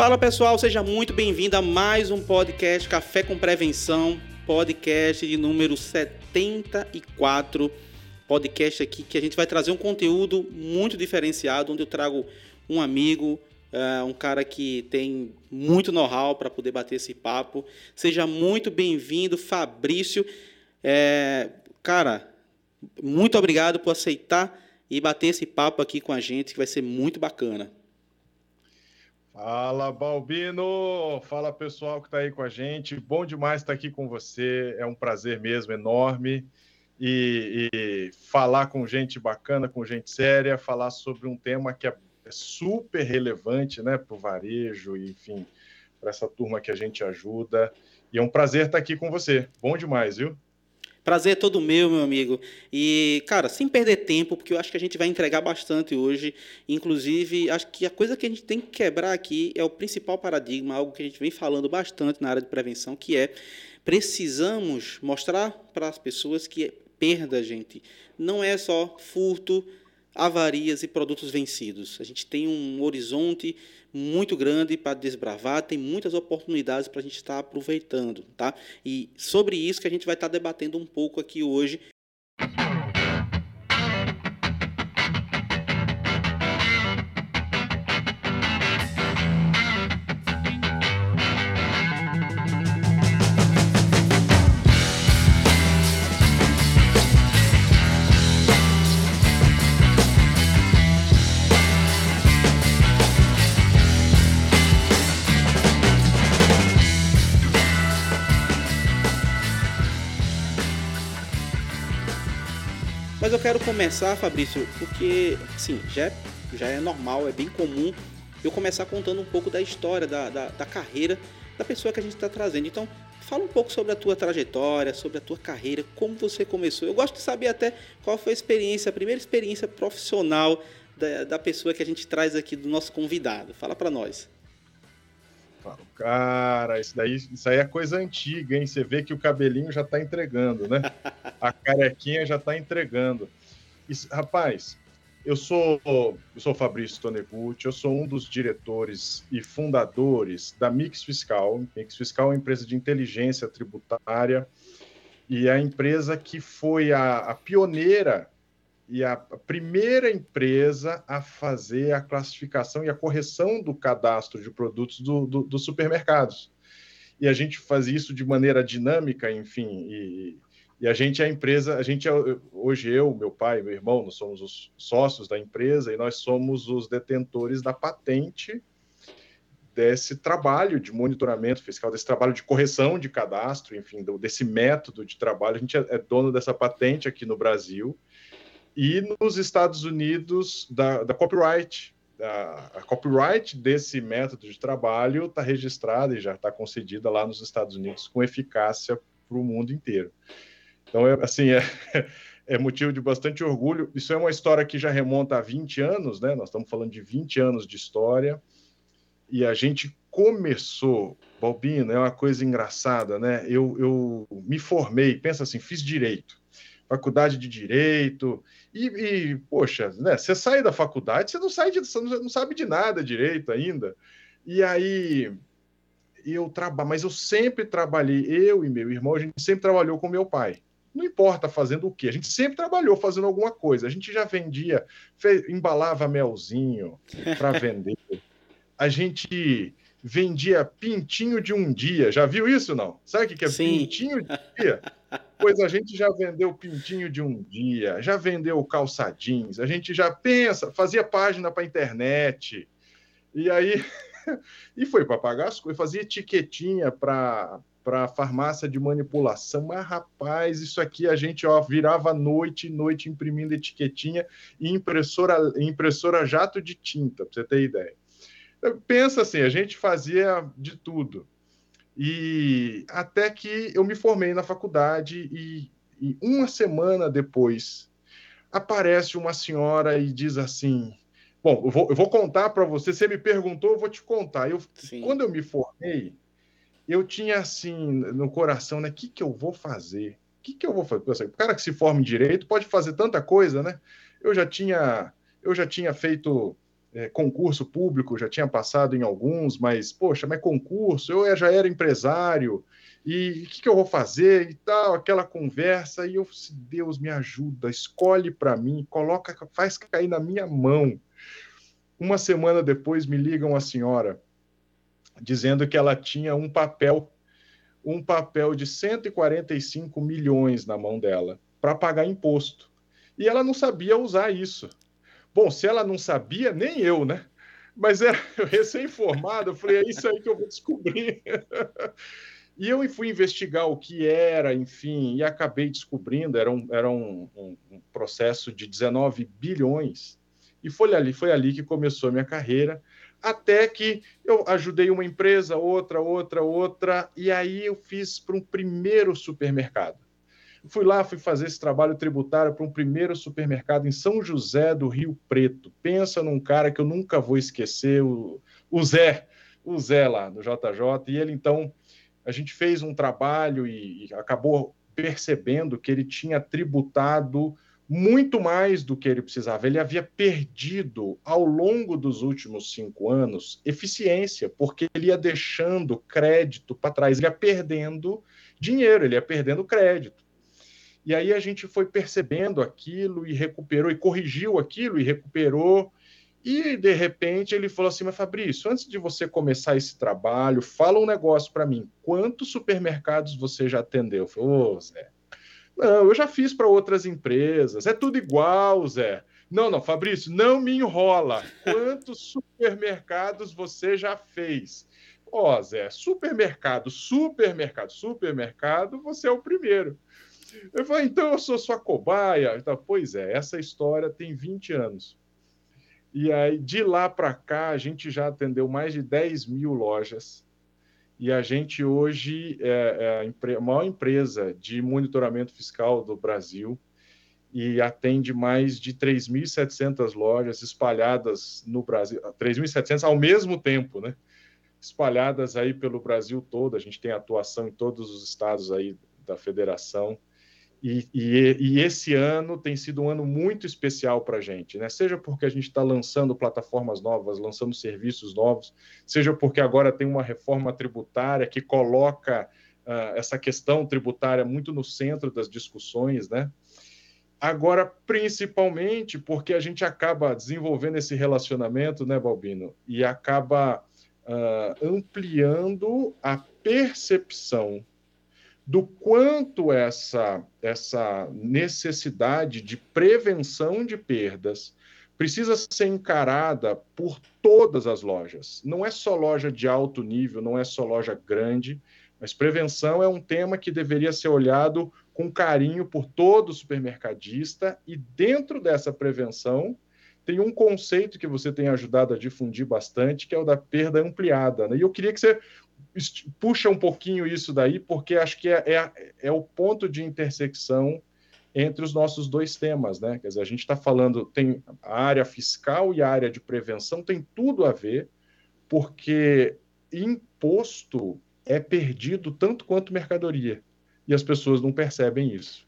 Fala pessoal, seja muito bem-vindo a mais um podcast Café com Prevenção, podcast de número 74. Podcast aqui que a gente vai trazer um conteúdo muito diferenciado, onde eu trago um amigo, uh, um cara que tem muito know-how para poder bater esse papo. Seja muito bem-vindo, Fabrício. É, cara, muito obrigado por aceitar e bater esse papo aqui com a gente, que vai ser muito bacana. Fala, Balbino! Fala, pessoal que está aí com a gente. Bom demais estar aqui com você. É um prazer mesmo, enorme. E, e, falar com gente bacana, com gente séria, falar sobre um tema que é super relevante né, para o varejo, enfim, para essa turma que a gente ajuda. E é um prazer estar aqui com você. Bom demais, viu? Prazer é todo meu, meu amigo. E, cara, sem perder tempo, porque eu acho que a gente vai entregar bastante hoje. Inclusive, acho que a coisa que a gente tem que quebrar aqui é o principal paradigma, algo que a gente vem falando bastante na área de prevenção, que é precisamos mostrar para as pessoas que perda, gente, não é só furto, avarias e produtos vencidos. A gente tem um horizonte muito grande para desbravar, tem muitas oportunidades para a gente estar aproveitando, tá? E sobre isso que a gente vai estar debatendo um pouco aqui hoje. Mas eu quero começar, Fabrício, porque, assim, já é, já é normal, é bem comum eu começar contando um pouco da história, da, da, da carreira da pessoa que a gente está trazendo. Então, fala um pouco sobre a tua trajetória, sobre a tua carreira, como você começou. Eu gosto de saber até qual foi a experiência, a primeira experiência profissional da, da pessoa que a gente traz aqui, do nosso convidado. Fala para nós. Falo, cara, isso daí, isso aí é coisa antiga, hein? Você vê que o cabelinho já está entregando, né? A carequinha já está entregando. Isso, rapaz, eu sou eu sou Fabrício Toneguchi, eu sou um dos diretores e fundadores da Mix Fiscal. Mix Fiscal é uma empresa de inteligência tributária e é a empresa que foi a, a pioneira e a primeira empresa a fazer a classificação e a correção do cadastro de produtos dos do, do supermercados. E a gente faz isso de maneira dinâmica, enfim, e, e a gente é a empresa, a gente é, hoje eu, meu pai, meu irmão, nós somos os sócios da empresa e nós somos os detentores da patente desse trabalho de monitoramento fiscal, desse trabalho de correção de cadastro, enfim, desse método de trabalho. A gente é, é dono dessa patente aqui no Brasil e nos Estados Unidos da, da copyright. A, a copyright desse método de trabalho está registrada e já está concedida lá nos Estados Unidos com eficácia para o mundo inteiro. Então, é, assim, é, é motivo de bastante orgulho. Isso é uma história que já remonta a 20 anos, né? Nós estamos falando de 20 anos de história. E a gente começou, Balbino, é uma coisa engraçada, né? Eu, eu me formei, pensa assim, fiz direito faculdade de direito, e, e, poxa, né, você sai da faculdade, você não sai de, você não sabe de nada direito ainda. E aí eu trabalho, mas eu sempre trabalhei, eu e meu irmão, a gente sempre trabalhou com meu pai. Não importa fazendo o quê, a gente sempre trabalhou fazendo alguma coisa. A gente já vendia, fez, embalava melzinho para vender. A gente vendia pintinho de um dia. Já viu isso não? Sabe o que é Sim. pintinho de um dia? Pois a gente já vendeu pintinho de um dia, já vendeu calçadins, a gente já pensa, fazia página para internet. E aí e foi para pagar as coisas, fazia etiquetinha para para farmácia de manipulação. Mas, rapaz, isso aqui a gente ó, virava noite e noite imprimindo etiquetinha e impressora, impressora jato de tinta, para você ter ideia. Pensa assim, a gente fazia de tudo. E até que eu me formei na faculdade e, e uma semana depois aparece uma senhora e diz assim: Bom, eu vou, eu vou contar para você. Você me perguntou, eu vou te contar. Eu, quando eu me formei, eu tinha assim no coração, né? O que, que eu vou fazer? O que, que eu vou fazer? O cara que se forma em direito pode fazer tanta coisa, né? Eu já tinha, eu já tinha feito é, concurso público, já tinha passado em alguns, mas, poxa, mas concurso, eu já era empresário, e o que, que, eu vou fazer e tal, aquela conversa, e eu, se Deus me ajuda, escolhe para mim, coloca, faz cair na minha mão. Uma semana depois me liga uma senhora dizendo que ela tinha um papel, um papel de 145 milhões na mão dela para pagar imposto. E ela não sabia usar isso. Bom, se ela não sabia, nem eu, né? Mas era recém-formado, eu falei, é isso aí que eu vou descobrir. E eu fui investigar o que era, enfim, e acabei descobrindo, era um, era um, um, um processo de 19 bilhões. E foi ali, foi ali que começou a minha carreira, até que eu ajudei uma empresa, outra, outra, outra, e aí eu fiz para um primeiro supermercado. Fui lá, fui fazer esse trabalho tributário para um primeiro supermercado em São José do Rio Preto. Pensa num cara que eu nunca vou esquecer, o, o Zé, o Zé lá no JJ, e ele então a gente fez um trabalho e, e acabou percebendo que ele tinha tributado muito mais do que ele precisava. Ele havia perdido, ao longo dos últimos cinco anos, eficiência, porque ele ia deixando crédito para trás, ele ia perdendo dinheiro, ele ia perdendo crédito. E aí a gente foi percebendo aquilo e recuperou, e corrigiu aquilo e recuperou, e, de repente, ele falou assim: Mas Fabrício, antes de você começar esse trabalho, fala um negócio para mim. Quantos supermercados você já atendeu? Eu falei: oh, Zé, não, eu já fiz para outras empresas. É tudo igual, Zé. Não, não, Fabrício, não me enrola. Quantos supermercados você já fez? Ó, oh, Zé, supermercado, supermercado, supermercado, você é o primeiro. Eu falei, então eu sou sua cobaia. Então, pois é, essa história tem 20 anos. E aí, de lá para cá, a gente já atendeu mais de 10 mil lojas. E a gente hoje é, é a maior empresa de monitoramento fiscal do Brasil e atende mais de 3.700 lojas espalhadas no Brasil, 3.700 ao mesmo tempo, né? Espalhadas aí pelo Brasil todo. A gente tem atuação em todos os estados aí da federação. E, e, e, esse ano tem sido um ano muito especial para a gente, né? Seja porque a gente está lançando plataformas novas, lançando serviços novos, seja porque agora tem uma reforma tributária que coloca uh, essa questão tributária muito no centro das discussões, né? Agora, principalmente porque a gente acaba desenvolvendo esse relacionamento, né, Balbino, e acaba uh, ampliando a percepção do quanto essa, essa necessidade de prevenção de perdas precisa ser encarada por todas as lojas. Não é só loja de alto nível, não é só loja grande, mas prevenção é um tema que deveria ser olhado com carinho por todo supermercadista e dentro dessa prevenção tem um conceito que você tem ajudado a difundir bastante, que é o da perda ampliada. Né? E eu queria que você puxa um pouquinho isso daí, porque acho que é, é, é, o ponto de intersecção entre os nossos dois temas, né? Quer dizer, a gente está falando, tem a área fiscal e a área de prevenção tem tudo a ver, porque imposto é perdido tanto quanto mercadoria. E as pessoas não percebem isso.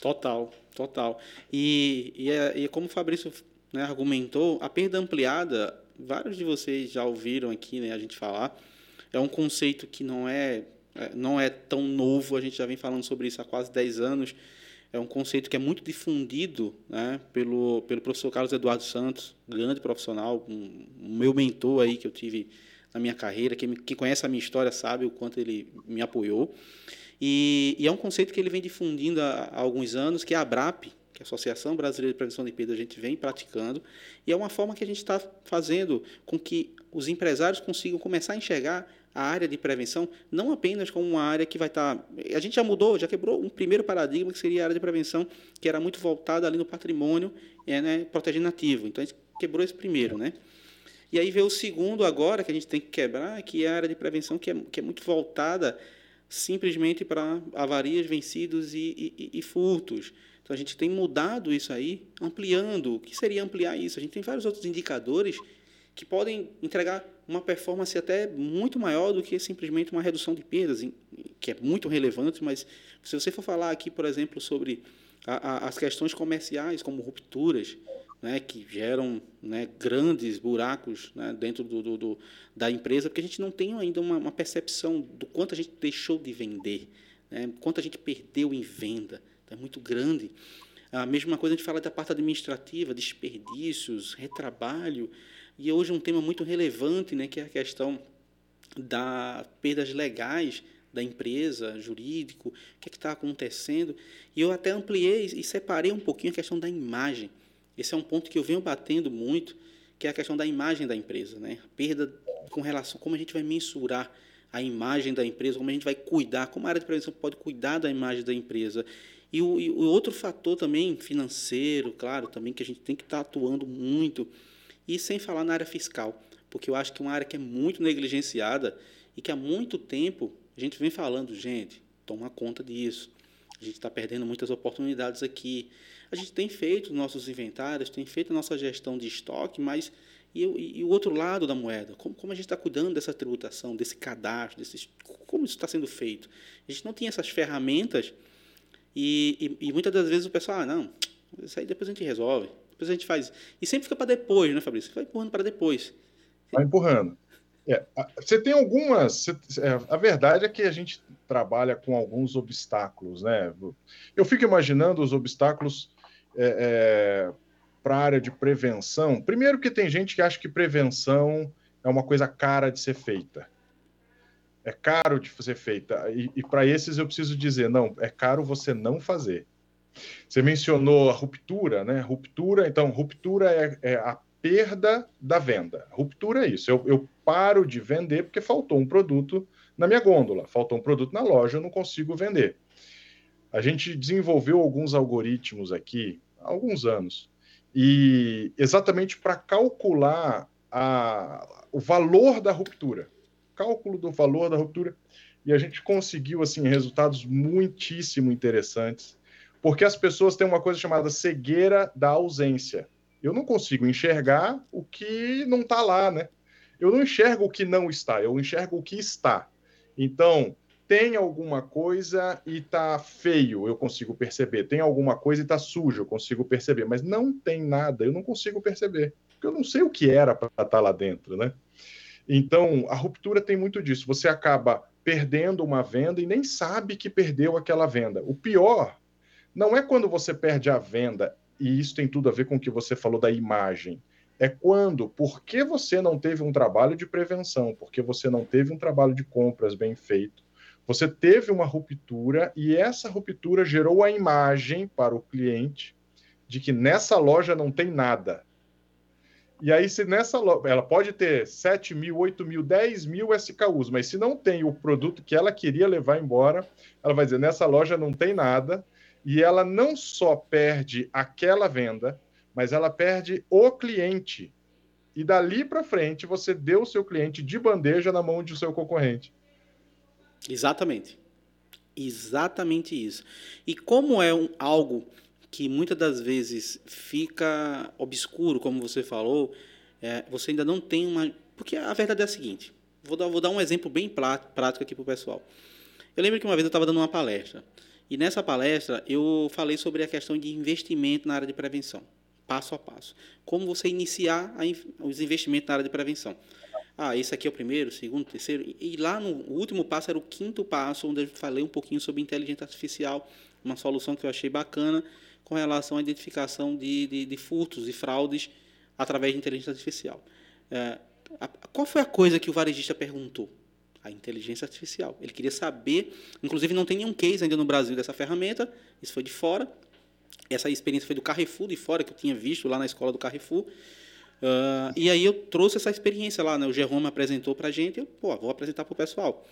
Total, total. E, e, é, e como o Fabrício né, argumentou, a perda ampliada, vários de vocês já ouviram aqui né, a gente falar, é um conceito que não é, é, não é tão novo, a gente já vem falando sobre isso há quase 10 anos. É um conceito que é muito difundido né, pelo, pelo professor Carlos Eduardo Santos, grande profissional, um, meu mentor aí que eu tive na minha carreira. Quem conhece a minha história sabe o quanto ele me apoiou. E, e é um conceito que ele vem difundindo há, há alguns anos, que é a ABRAP, que é a Associação Brasileira de Prevenção de Perda, a gente vem praticando, e é uma forma que a gente está fazendo com que os empresários consigam começar a enxergar a área de prevenção não apenas como uma área que vai estar. Tá, a gente já mudou, já quebrou um primeiro paradigma que seria a área de prevenção, que era muito voltada ali no patrimônio, é, né, protegendo ativo. Então a gente quebrou esse primeiro, né? E aí veio o segundo agora que a gente tem que quebrar, que é a área de prevenção que é, que é muito voltada simplesmente para avarias, vencidos e, e, e furtos. Então a gente tem mudado isso aí, ampliando. O que seria ampliar isso? A gente tem vários outros indicadores que podem entregar uma performance até muito maior do que simplesmente uma redução de perdas, que é muito relevante, mas se você for falar aqui, por exemplo, sobre a, a, as questões comerciais, como rupturas, né, que geram né, grandes buracos né, dentro do, do, do, da empresa, porque a gente não tem ainda uma, uma percepção do quanto a gente deixou de vender, né, quanto a gente perdeu em venda. Então, é muito grande. A mesma coisa a gente fala da parte administrativa, desperdícios, retrabalho, e hoje um tema muito relevante, né, que é a questão da perdas legais da empresa, jurídico, o que é está acontecendo. E eu até ampliei e separei um pouquinho a questão da imagem. Esse é um ponto que eu venho batendo muito, que é a questão da imagem da empresa, né? A perda com relação como a gente vai mensurar a imagem da empresa, como a gente vai cuidar, como a área de prevenção pode cuidar da imagem da empresa. E o, e o outro fator também financeiro, claro, também que a gente tem que estar tá atuando muito, e sem falar na área fiscal, porque eu acho que é uma área que é muito negligenciada e que há muito tempo a gente vem falando, gente, toma conta disso. A gente está perdendo muitas oportunidades aqui. A gente tem feito nossos inventários, tem feito a nossa gestão de estoque, mas e, e, e o outro lado da moeda? Como, como a gente está cuidando dessa tributação, desse cadastro, desse, como isso está sendo feito? A gente não tinha essas ferramentas e, e, e, muitas das vezes o pessoal, ah, não, isso aí depois a gente resolve, depois a gente faz. E sempre fica para depois, né, Fabrício? Vai empurrando para depois. Vai empurrando. É, você tem algumas. É, a verdade é que a gente trabalha com alguns obstáculos, né? Eu fico imaginando os obstáculos é, é, para a área de prevenção. Primeiro, que tem gente que acha que prevenção é uma coisa cara de ser feita. É caro de ser feita. E, e para esses eu preciso dizer: não, é caro você não fazer. Você mencionou a ruptura, né? Ruptura, então, ruptura é, é a perda da venda. Ruptura é isso. Eu, eu, paro de vender porque faltou um produto na minha gôndola, faltou um produto na loja, eu não consigo vender. A gente desenvolveu alguns algoritmos aqui há alguns anos, e exatamente para calcular a, o valor da ruptura. Cálculo do valor da ruptura. E a gente conseguiu assim resultados muitíssimo interessantes, porque as pessoas têm uma coisa chamada cegueira da ausência eu não consigo enxergar o que não está lá, né? Eu não enxergo o que não está, eu enxergo o que está. Então, tem alguma coisa e está feio, eu consigo perceber. Tem alguma coisa e está sujo, eu consigo perceber. Mas não tem nada, eu não consigo perceber. Porque eu não sei o que era para estar tá lá dentro, né? Então, a ruptura tem muito disso. Você acaba perdendo uma venda e nem sabe que perdeu aquela venda. O pior não é quando você perde a venda, e isso tem tudo a ver com o que você falou da imagem. É quando, porque você não teve um trabalho de prevenção, porque você não teve um trabalho de compras bem feito, você teve uma ruptura e essa ruptura gerou a imagem para o cliente de que nessa loja não tem nada. E aí, se nessa loja, ela pode ter 7 mil, 8 mil, 10 mil SKUs, mas se não tem o produto que ela queria levar embora, ela vai dizer: nessa loja não tem nada, e ela não só perde aquela venda, mas ela perde o cliente. E dali para frente você deu o seu cliente de bandeja na mão de seu concorrente. Exatamente. Exatamente isso. E como é um, algo que muitas das vezes fica obscuro, como você falou, é, você ainda não tem uma. Porque a verdade é a seguinte: vou dar, vou dar um exemplo bem prático aqui para o pessoal. Eu lembro que uma vez eu estava dando uma palestra e nessa palestra eu falei sobre a questão de investimento na área de prevenção, passo a passo. Como você iniciar a, os investimentos na área de prevenção. Ah, esse aqui é o primeiro, segundo, terceiro. E, lá no último passo era o quinto passo, onde eu falei um pouquinho sobre inteligência artificial, uma solução que eu achei bacana com relação à identificação de, de, de furtos e fraudes através de inteligência artificial. É, a, qual foi a coisa que o varejista perguntou? a inteligência artificial. Ele queria saber, inclusive não tem nenhum case ainda no Brasil dessa ferramenta, isso foi de fora. Essa experiência foi do Carrefour de fora, que eu tinha visto lá na escola do Carrefour. Uh, e aí eu trouxe essa experiência lá, né? O Jerome apresentou para a gente, eu, pô, vou apresentar para o pessoal.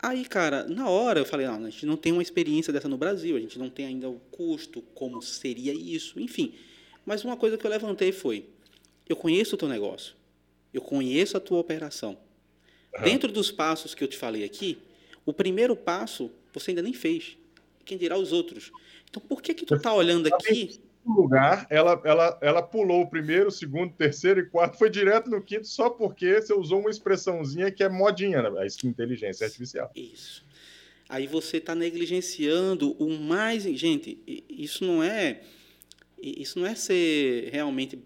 Aí, cara, na hora eu falei, não, a gente não tem uma experiência dessa no Brasil, a gente não tem ainda o custo, como seria isso, enfim. Mas uma coisa que eu levantei foi, eu conheço o teu negócio, eu conheço a tua operação, Uhum. Dentro dos passos que eu te falei aqui, o primeiro passo você ainda nem fez. Quem dirá os outros? Então, por que que tu está olhando aqui? Lugar, ela, ela, ela pulou o primeiro, o segundo, o terceiro e quarto, foi direto no quinto só porque você usou uma expressãozinha que é modinha, né? a inteligência artificial. Isso. Aí você está negligenciando o mais. Gente, isso não é isso não é ser realmente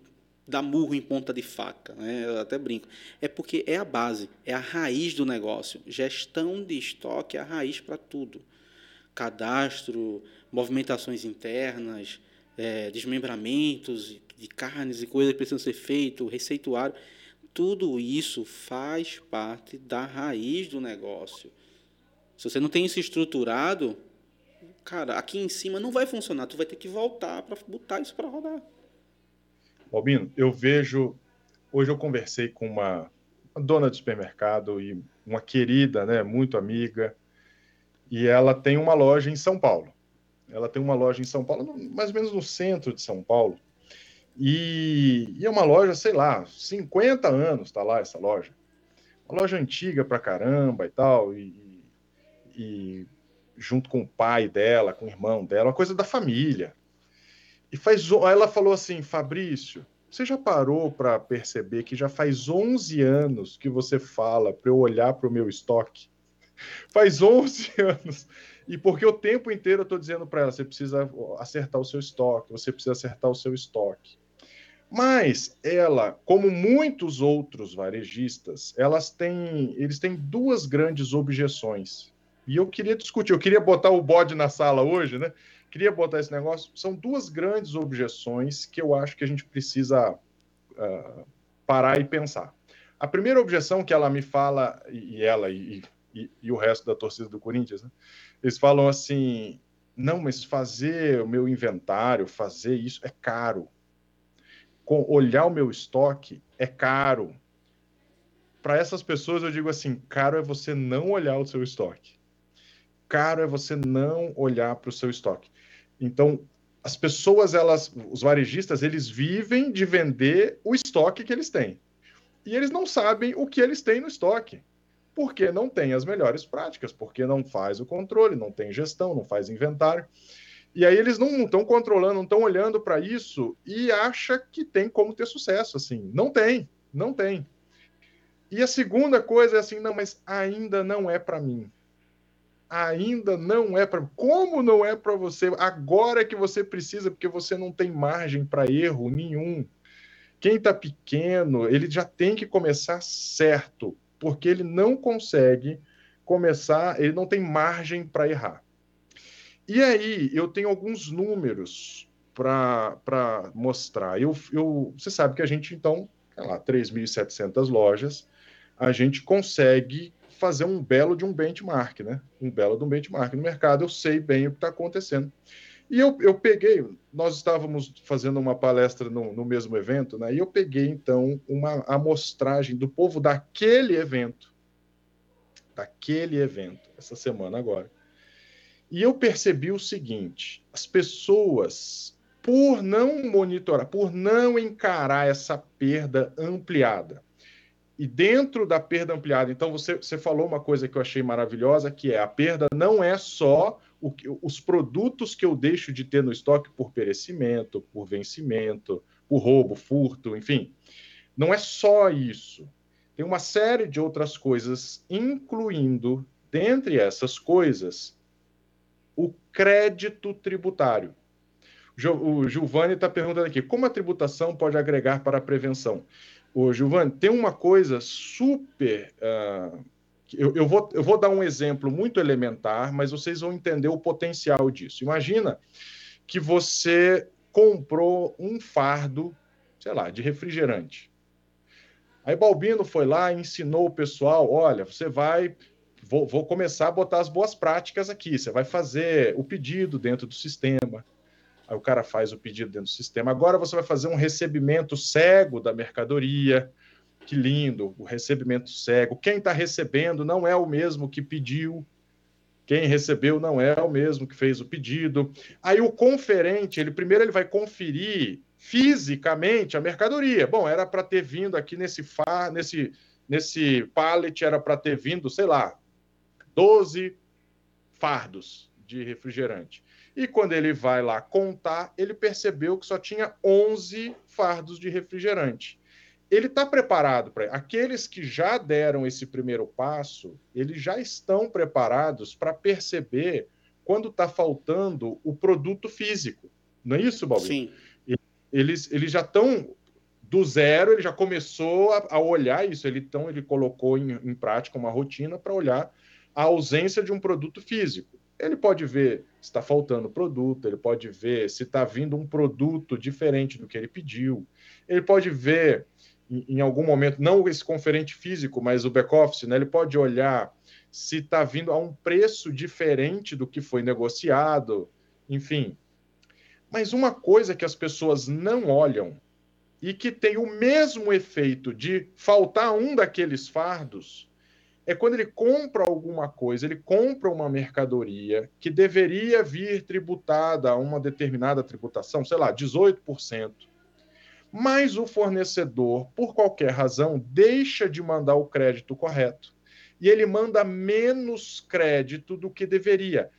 dar murro em ponta de faca, né? Eu até brinco. É porque é a base, é a raiz do negócio. Gestão de estoque é a raiz para tudo. Cadastro, movimentações internas, é, desmembramentos de carnes e coisas que precisam ser feitos, receituário. Tudo isso faz parte da raiz do negócio. Se você não tem isso estruturado, cara, aqui em cima não vai funcionar. Tu vai ter que voltar para botar isso para rodar. Albino, eu vejo. Hoje eu conversei com uma, uma, dona de supermercado e uma querida, né, muito amiga, e ela tem uma loja em São Paulo. Ela tem uma loja em São Paulo, mais ou menos no centro de São Paulo. E, e é uma loja, sei lá, 50 anos está lá essa loja. Uma loja antiga pra caramba e tal, e, e junto com o pai dela, com o irmão dela, uma coisa da família. E faz, ela falou assim, Fabrício, você já parou para perceber que já faz 11 anos que você fala para eu olhar para o meu estoque? Faz 11 anos. E porque o tempo inteiro eu estou dizendo para ela, você precisa acertar o seu estoque, você precisa acertar o seu estoque. Mas ela, como muitos outros varejistas, elas têm, eles têm duas grandes objeções. E eu queria discutir, eu queria botar o bode na sala hoje, né? queria botar esse negócio. São duas grandes objeções que eu acho que a gente precisa uh, parar e pensar. A primeira objeção que ela me fala, e ela e, e, e o resto da torcida do Corinthians, né? eles falam assim: não, mas fazer o meu inventário, fazer isso é caro. Com, olhar o meu estoque é caro. Para essas pessoas, eu digo assim: caro é você não olhar o seu estoque. Caro é você não olhar para o seu estoque. Então, as pessoas, elas, os varejistas, eles vivem de vender o estoque que eles têm. E eles não sabem o que eles têm no estoque. Porque não tem as melhores práticas, porque não faz o controle, não tem gestão, não faz inventário. E aí eles não estão controlando, não estão olhando para isso e acha que tem como ter sucesso. Assim, não tem, não tem. E a segunda coisa é assim, não, mas ainda não é para mim ainda não é para. Como não é para você? Agora é que você precisa, porque você não tem margem para erro nenhum. Quem está pequeno, ele já tem que começar certo, porque ele não consegue começar, ele não tem margem para errar. E aí, eu tenho alguns números para mostrar. Eu, eu, você sabe que a gente, então, sei lá, 3.700 lojas, a gente consegue fazer um belo de um benchmark, né? Um belo de um benchmark no mercado. Eu sei bem o que está acontecendo. E eu, eu peguei, nós estávamos fazendo uma palestra no, no mesmo evento, né? E eu peguei, então, uma amostragem do povo daquele evento, daquele evento, essa semana agora. E eu percebi o seguinte: as pessoas, por não monitorar, por não encarar essa perda ampliada, e dentro da perda ampliada, então você, você falou uma coisa que eu achei maravilhosa, que é a perda não é só o, os produtos que eu deixo de ter no estoque por perecimento, por vencimento, por roubo, furto, enfim. Não é só isso. Tem uma série de outras coisas, incluindo, dentre essas coisas, o crédito tributário. O Giovanni está perguntando aqui: como a tributação pode agregar para a prevenção? Ô, Giovanni, tem uma coisa super. Uh, eu, eu, vou, eu vou dar um exemplo muito elementar, mas vocês vão entender o potencial disso. Imagina que você comprou um fardo, sei lá, de refrigerante. Aí Balbino foi lá e ensinou o pessoal: olha, você vai. Vou, vou começar a botar as boas práticas aqui. Você vai fazer o pedido dentro do sistema Aí o cara faz o pedido dentro do sistema. Agora você vai fazer um recebimento cego da mercadoria. Que lindo, o recebimento cego. Quem está recebendo não é o mesmo que pediu. Quem recebeu não é o mesmo que fez o pedido. Aí o conferente, ele primeiro ele vai conferir fisicamente a mercadoria. Bom, era para ter vindo aqui nesse fa, nesse nesse pallet era para ter vindo, sei lá, 12 fardos de refrigerante. E quando ele vai lá contar, ele percebeu que só tinha 11 fardos de refrigerante. Ele está preparado para. Aqueles que já deram esse primeiro passo, eles já estão preparados para perceber quando está faltando o produto físico. Não é isso, Balbino? Sim. eles, eles já estão do zero, ele já começou a, a olhar isso. Ele, então, ele colocou em, em prática uma rotina para olhar a ausência de um produto físico. Ele pode ver se está faltando produto, ele pode ver se está vindo um produto diferente do que ele pediu, ele pode ver em, algum momento, não esse conferente físico, mas o back-office, né, ele pode olhar se está vindo a um preço diferente do que foi negociado, enfim. Mas uma coisa que as pessoas não olham e que tem o mesmo efeito de faltar um daqueles fardos é quando ele compra alguma coisa, ele compra uma mercadoria que deveria vir tributada a uma determinada tributação, sei lá, 18%. Mas o fornecedor, por qualquer razão, deixa de mandar o crédito correto. E ele manda menos crédito do que deveria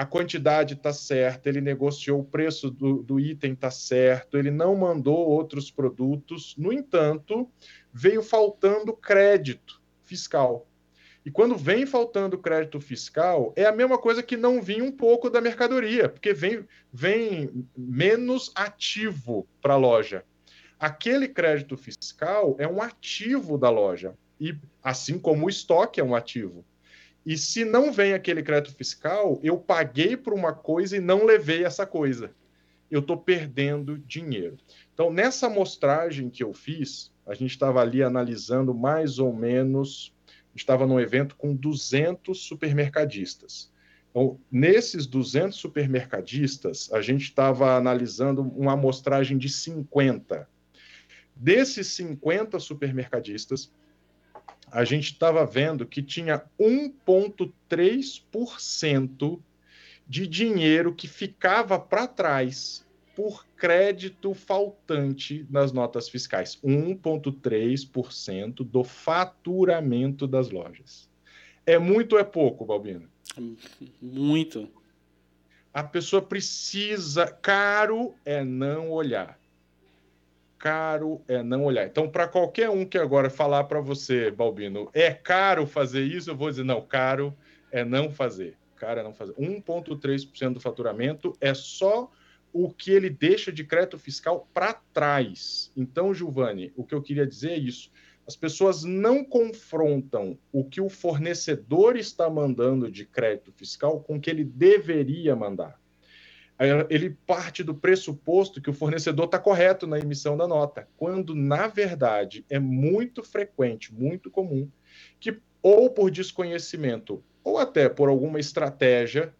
a quantidade está certa, ele negociou o preço do, do item está certo, ele não mandou outros produtos, no entanto, veio faltando crédito fiscal. E quando vem faltando crédito fiscal, é a mesma coisa que não vinha um pouco da mercadoria, porque vem, vem menos ativo para a loja. Aquele crédito fiscal é um ativo da loja, e assim como o estoque é um ativo. E se não vem aquele crédito fiscal, eu paguei por uma coisa e não levei essa coisa. Eu estou perdendo dinheiro. Então, nessa amostragem que eu fiz, a gente estava ali analisando mais ou menos, estava num evento com 200 supermercadistas. Então, nesses 200 supermercadistas, a gente estava analisando uma amostragem de 50. Desses 50 supermercadistas, a gente estava vendo que tinha 1,3% de dinheiro que ficava para trás por crédito faltante nas notas fiscais. 1,3% do faturamento das lojas. É muito ou é pouco, Balbino? Muito. A pessoa precisa. Caro é não olhar caro é não olhar. Então, para qualquer um que agora falar para você, Balbino, é caro fazer isso, eu vou dizer, não, caro é não fazer. Caro é não fazer. 1,3% do faturamento é só o que ele deixa de crédito fiscal para trás. Então, Giovanni, o que eu queria dizer é isso. As pessoas não confrontam o que o fornecedor está mandando de crédito fiscal com o que ele deveria mandar ele parte do pressuposto que o fornecedor está correto na emissão da nota, quando, na verdade, é muito frequente, muito comum, que ou por desconhecimento ou até por alguma estratégia,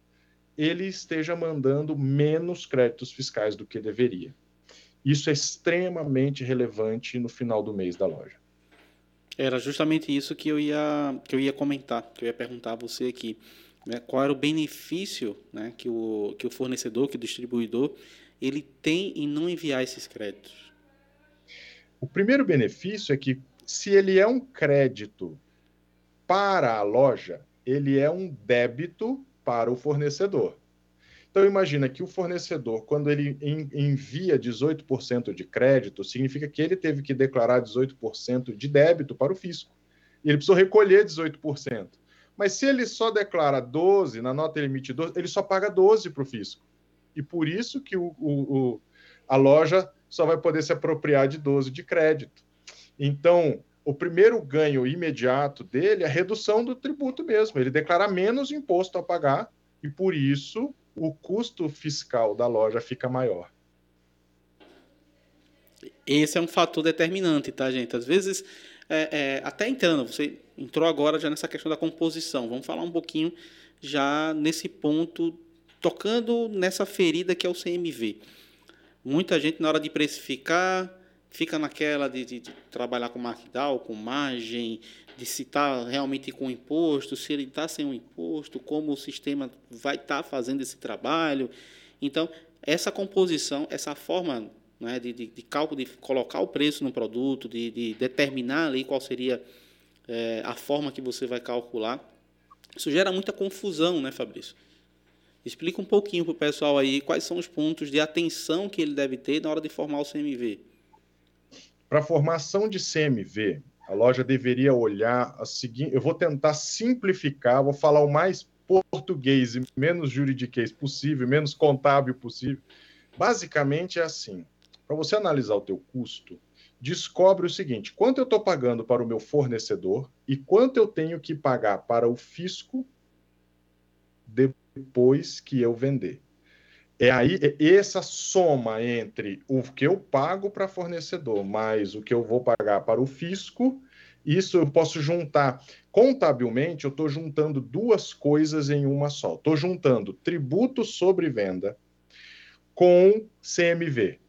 ele esteja mandando menos créditos fiscais do que deveria. Isso é extremamente relevante no final do mês da loja. Era justamente isso que eu ia, que eu ia comentar, que eu ia perguntar a você aqui né, qual era o benefício né, que, o, que o fornecedor, que o distribuidor, ele tem em não enviar esses créditos? O primeiro benefício é que, se ele é um crédito para a loja, ele é um débito para o fornecedor. Então, imagina que o fornecedor, quando ele envia 18% de crédito, significa que ele teve que declarar 18% de débito para o fisco. E ele precisou recolher 18%. Mas se ele só declara 12, na nota limite 12, ele só paga 12 para o fisco. E por isso que o, o, o, a loja só vai poder se apropriar de 12 de crédito. Então, o primeiro ganho imediato dele é a redução do tributo mesmo. Ele declara menos imposto a pagar e, por isso, o custo fiscal da loja fica maior. Esse é um fator determinante, tá, gente? Às vezes, é, é, até entrando, você entrou agora já nessa questão da composição. Vamos falar um pouquinho já nesse ponto, tocando nessa ferida que é o CMV. Muita gente, na hora de precificar, fica naquela de, de, de trabalhar com markdown, com margem, de se está realmente com imposto, se ele está sem um imposto, como o sistema vai estar tá fazendo esse trabalho. Então, essa composição, essa forma né, de, de, de cálculo, de colocar o preço no produto, de, de determinar ali qual seria é, a forma que você vai calcular. Isso gera muita confusão, né, Fabrício? Explica um pouquinho para o pessoal aí quais são os pontos de atenção que ele deve ter na hora de formar o CMV. Para formação de CMV, a loja deveria olhar a seguinte. Eu vou tentar simplificar, vou falar o mais português e menos juridiquês possível, menos contábil possível. Basicamente é assim: para você analisar o teu custo, descobre o seguinte: quanto eu estou pagando para o meu fornecedor e quanto eu tenho que pagar para o fisco depois que eu vender. É aí é essa soma entre o que eu pago para fornecedor mais o que eu vou pagar para o fisco, isso eu posso juntar. Contabilmente, eu estou juntando duas coisas em uma só. Estou juntando tributo sobre venda com CMV.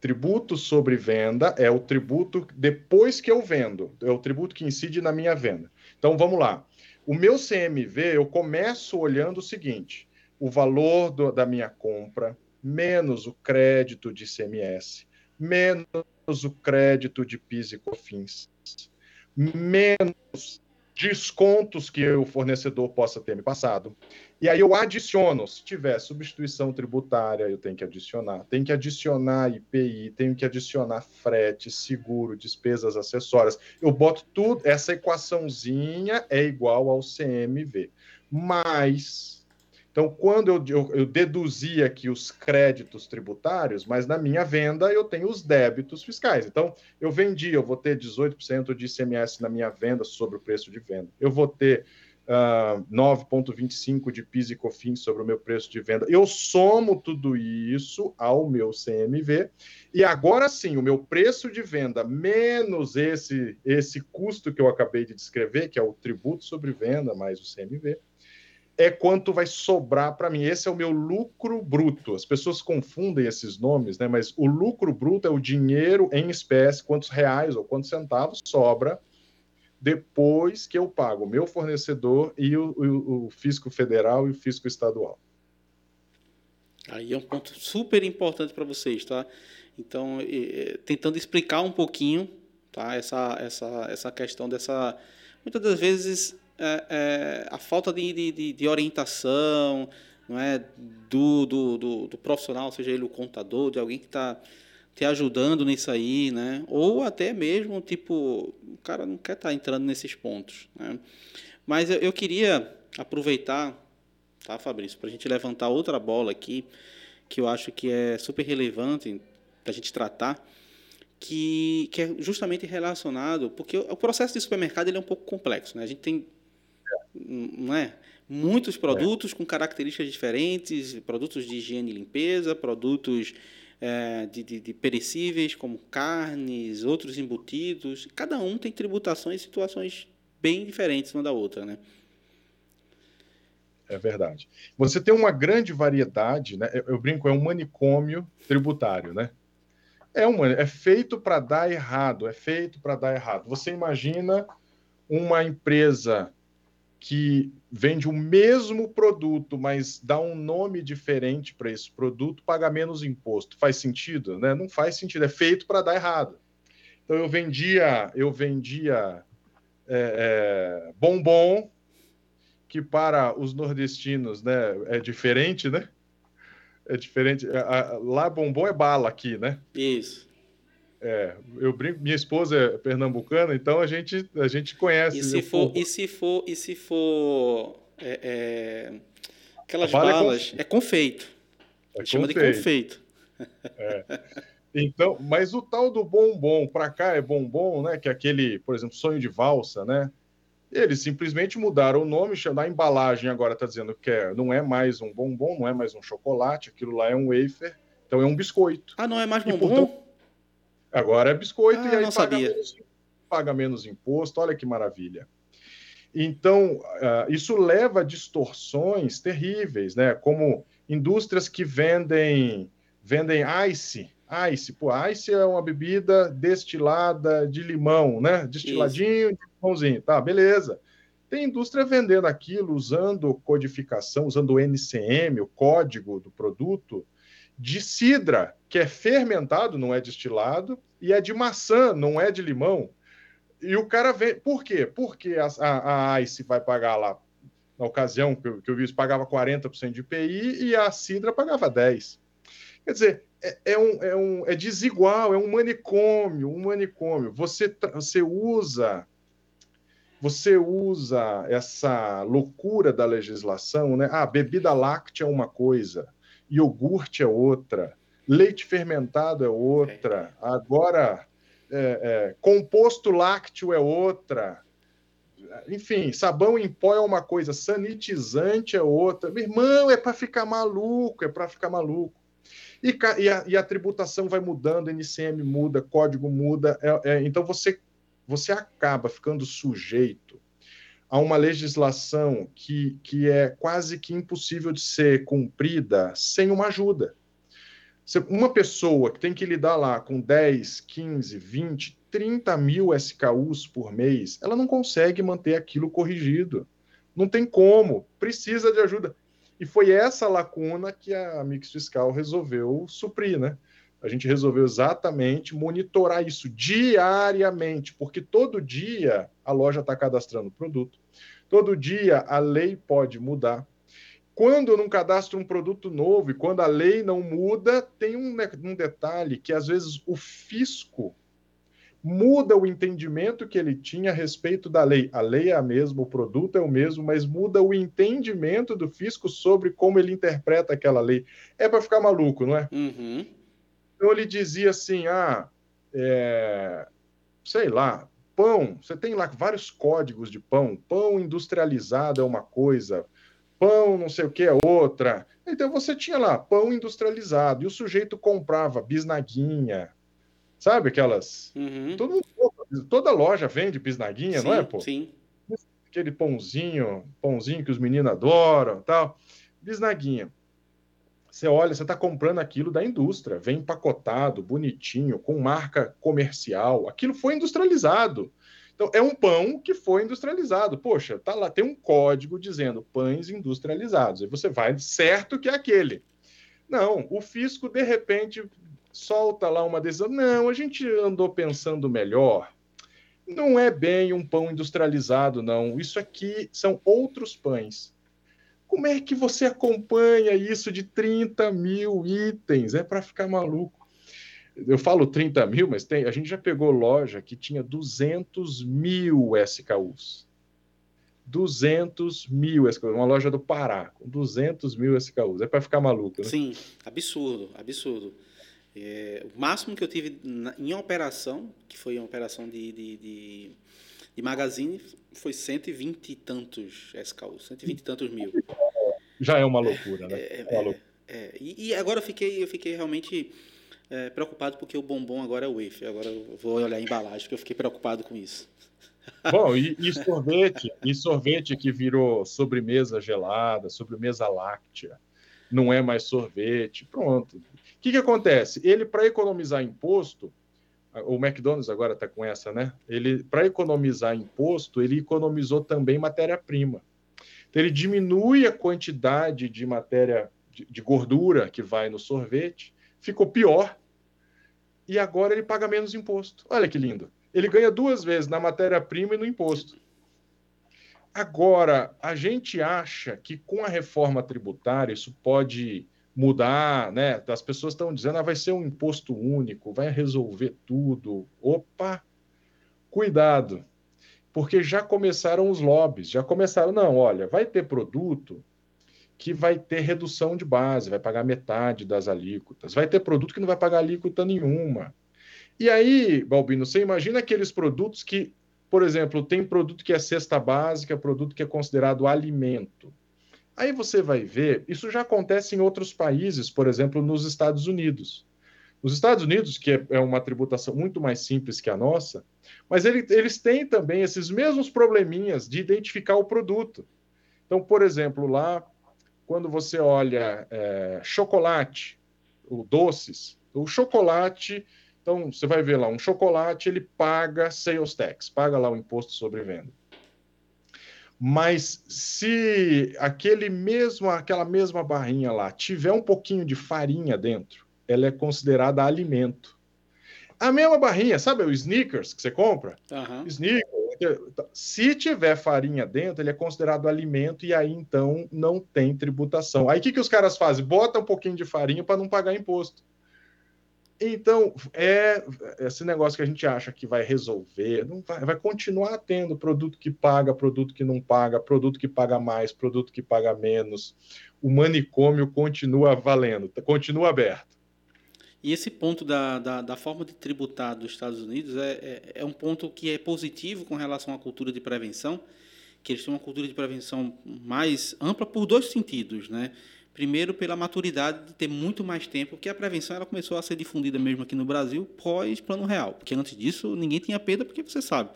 Tributo sobre venda é o tributo depois que eu vendo, é o tributo que incide na minha venda. Então vamos lá. O meu CMV, eu começo olhando o seguinte: o valor do, da minha compra, menos o crédito de CMS, menos o crédito de PIS e COFINS, menos descontos que o fornecedor possa ter me passado. E aí eu adiciono, se tiver substituição tributária, eu tenho que adicionar. Tem que adicionar IPI, tenho que adicionar frete, seguro, despesas acessórias. Eu boto tudo, essa equaçãozinha é igual ao CMV. Mas então, quando eu, eu, eu, deduzi aqui os créditos tributários, mas na minha venda eu tenho os débitos fiscais. Então, eu vendi, eu vou ter 18% de ICMS na minha venda sobre o preço de venda. Eu vou ter uh, ah, 9,25% de PIS e COFINS sobre o meu preço de venda. Eu somo tudo isso ao meu CMV e agora sim, o meu preço de venda menos esse, esse custo que eu acabei de descrever, que é o tributo sobre venda mais o CMV, é quanto vai sobrar para mim. Esse é o meu lucro bruto. As pessoas confundem esses nomes, né? Mas o lucro bruto é o dinheiro em espécie, quantos reais ou quantos centavos sobra depois que eu pago o meu fornecedor e o, o, o fisco federal e o fisco estadual. Aí é um ponto super importante para vocês, tá? Então, tentando explicar um pouquinho, tá? Essa, essa, essa questão dessa. Muitas das vezes é, é, a falta de, de, de, orientação não é, do, do, do, do, profissional, seja ele o contador, de alguém que está te ajudando nisso aí, né? ou até mesmo, tipo, o cara não quer estar tá entrando nesses pontos. Né? Mas eu, eu queria aproveitar, tá, Fabrício, para a gente levantar outra bola aqui, que eu acho que é super relevante para a gente tratar, que, que é justamente relacionado, porque o processo de supermercado ele é um pouco complexo. Né? A gente tem não é? Muitos produtos é. com características diferentes, produtos de higiene e limpeza, produtos é, de, de, de, perecíveis, como carnes, outros embutidos. Cada um tem tributações e situações bem diferentes uma da outra, né? É verdade. Você tem uma grande variedade, né? Eu, eu brinco, é um manicômio tributário, né? É, um, é feito para dar errado, é feito para dar errado. Você imagina uma empresa que vende o mesmo produto, mas dá um nome diferente para esse produto, paga menos imposto. Faz sentido? Né? Não faz sentido, é feito para dar errado. Então eu vendia, eu vendia é, é, bombom, que para os nordestinos né, é diferente, né? É diferente. Lá bombom é bala aqui, né? Isso. É, eu brinco, minha esposa é pernambucana, então a gente, a gente conhece. E se for, e se for, e se for é, é, aquelas balas, é, confeito. É Chama confeito. de confeito. É. Então, mas o tal do bombom, para cá é bombom, né? Que é aquele, por exemplo, sonho de valsa, né? Eles simplesmente mudaram o nome, na embalagem agora está dizendo que é, não é mais um bombom, não é mais um chocolate, aquilo lá é um wafer, então é um biscoito. Ah, não é mais bombom? Agora é biscoito ah, e aí paga menos, paga menos, imposto. Olha que maravilha. Então, uh, isso leva a distorções terríveis, né? Como indústrias que vendem vendem ice. Ice, pô, ice é uma bebida destilada de limão, né? Destiladinho de limãozinho. Tá, beleza. Tem indústria vendendo aquilo usando codificação, usando o NCM, o código do produto, de cidra, que é fermentado, não é destilado, e é de maçã, não é de limão. E o cara vem. Por quê? Porque a, a, a ICE vai pagar lá, na ocasião que eu, que eu vi, pagava 40% de IPI e a Cidra pagava 10%. Quer dizer, é, é, um, é, um, é desigual, é um manicômio, um manicômio. Você, você usa. Você usa essa loucura da legislação, né? Ah, bebida láctea é uma coisa, iogurte é outra, leite fermentado é outra, agora é, é, composto lácteo é outra. Enfim, sabão em pó é uma coisa, sanitizante é outra. Meu irmão, é para ficar maluco, é para ficar maluco. E, e, a, e, a, tributação vai mudando, NCM muda, código muda. É, é, então você, você acaba ficando sujeito a uma legislação que, que é quase que impossível de ser cumprida sem uma ajuda. Uma pessoa que tem que lidar lá com 10, 15, 20, 30 mil SKUs por mês, ela não consegue manter aquilo corrigido. Não tem como, precisa de ajuda. E foi essa lacuna que a Mix Fiscal resolveu suprir, né? A gente resolveu exatamente monitorar isso diariamente, porque todo dia a loja está cadastrando o produto, todo dia a lei pode mudar. Quando eu não cadastro um produto novo e quando a lei não muda, tem um, um detalhe que às vezes o fisco muda o entendimento que ele tinha a respeito da lei. A lei é a mesma, o produto é o mesmo, mas muda o entendimento do fisco sobre como ele interpreta aquela lei. É para ficar maluco, não é? Uhum. Então ele dizia assim: ah, é, sei lá, pão, você tem lá vários códigos de pão, pão industrializado é uma coisa, pão não sei o que é outra. Então você tinha lá pão industrializado e o sujeito comprava bisnaguinha, sabe aquelas. Uhum. Todo, toda loja vende bisnaguinha, sim, não é, pô? Sim. Aquele pãozinho, pãozinho que os meninos adoram, tal. Bisnaguinha. Você olha, você está comprando aquilo da indústria, vem empacotado, bonitinho, com marca comercial. Aquilo foi industrializado. Então, é um pão que foi industrializado. Poxa, tá lá, tem um código dizendo pães industrializados. Aí você vai, certo que é aquele. Não, o fisco, de repente, solta lá uma decisão. Não, a gente andou pensando melhor. Não é bem um pão industrializado, não. Isso aqui são outros pães. Como é que você acompanha isso de 30 mil itens? É para ficar maluco. Eu falo 30 mil, mas tem, a gente já pegou loja que tinha 200 mil SKUs. 200 mil SKUs. Uma loja do Pará, com 200 mil SKUs. É para ficar maluco, né? Sim, absurdo, absurdo. É, o máximo que eu tive na, em operação, que foi uma operação de, de, de e Magazine foi 120 e tantos SKU, 120 e tantos mil. Já é uma loucura, né? É, é, loucura. é e, e, agora eu fiquei, eu fiquei realmente é, preocupado porque o bombom agora é o wafer. Agora eu vou olhar a embalagem, porque eu fiquei preocupado com isso. Bom, e, e, sorvete, e sorvete que virou sobremesa gelada, sobremesa láctea, não é mais sorvete, pronto. O que, que acontece? Ele, para economizar imposto, o McDonald's agora está com essa, né? Ele, para economizar imposto, ele economizou também matéria-prima. Então, ele diminui a quantidade de matéria de, de, gordura que vai no sorvete, ficou pior, e agora ele paga menos imposto. Olha que lindo. Ele ganha duas vezes na matéria-prima e no imposto. Agora, a gente acha que com a reforma tributária isso pode mudar, né? As pessoas estão dizendo, ah, vai ser um imposto único, vai resolver tudo. Opa, cuidado, porque já começaram os lobbies, já começaram, não, olha, vai ter produto que vai ter redução de base, vai pagar metade das alíquotas, vai ter produto que não vai pagar alíquota nenhuma. E aí, Balbino, você imagina aqueles produtos que, por exemplo, tem produto que é cesta básica, produto que é considerado alimento. Aí você vai ver, isso já acontece em outros países, por exemplo, nos Estados Unidos. Nos Estados Unidos, que é, é uma tributação muito mais simples que a nossa, mas ele, eles têm também esses mesmos probleminhas de identificar o produto. Então, por exemplo, lá, quando você olha é, chocolate, o doces, o chocolate, então você vai ver lá, um chocolate ele paga sales tax, paga lá o imposto sobre venda. Mas se aquele mesmo, aquela mesma barrinha lá tiver um pouquinho de farinha dentro, ela é considerada alimento. A mesma barrinha, sabe o sneakers que você compra? Uhum. Sneakers, se tiver farinha dentro, ele é considerado alimento e aí então não tem tributação. Aí o que, que os caras fazem? Bota um pouquinho de farinha para não pagar imposto. Então, é esse negócio que a gente acha que vai resolver, não vai, vai continuar tendo produto que paga, produto que não paga, produto que paga mais, produto que paga menos. O manicômio continua valendo, continua aberto. E esse ponto da, da, da, forma de tributar dos Estados Unidos é, é, é, um ponto que é positivo com relação à cultura de prevenção, que eles têm uma cultura de prevenção mais ampla por dois sentidos, né? Primeiro, pela maturidade de ter muito mais tempo, porque a prevenção ela começou a ser difundida mesmo aqui no Brasil pós Plano Real, porque antes disso ninguém tinha perda, porque você sabe.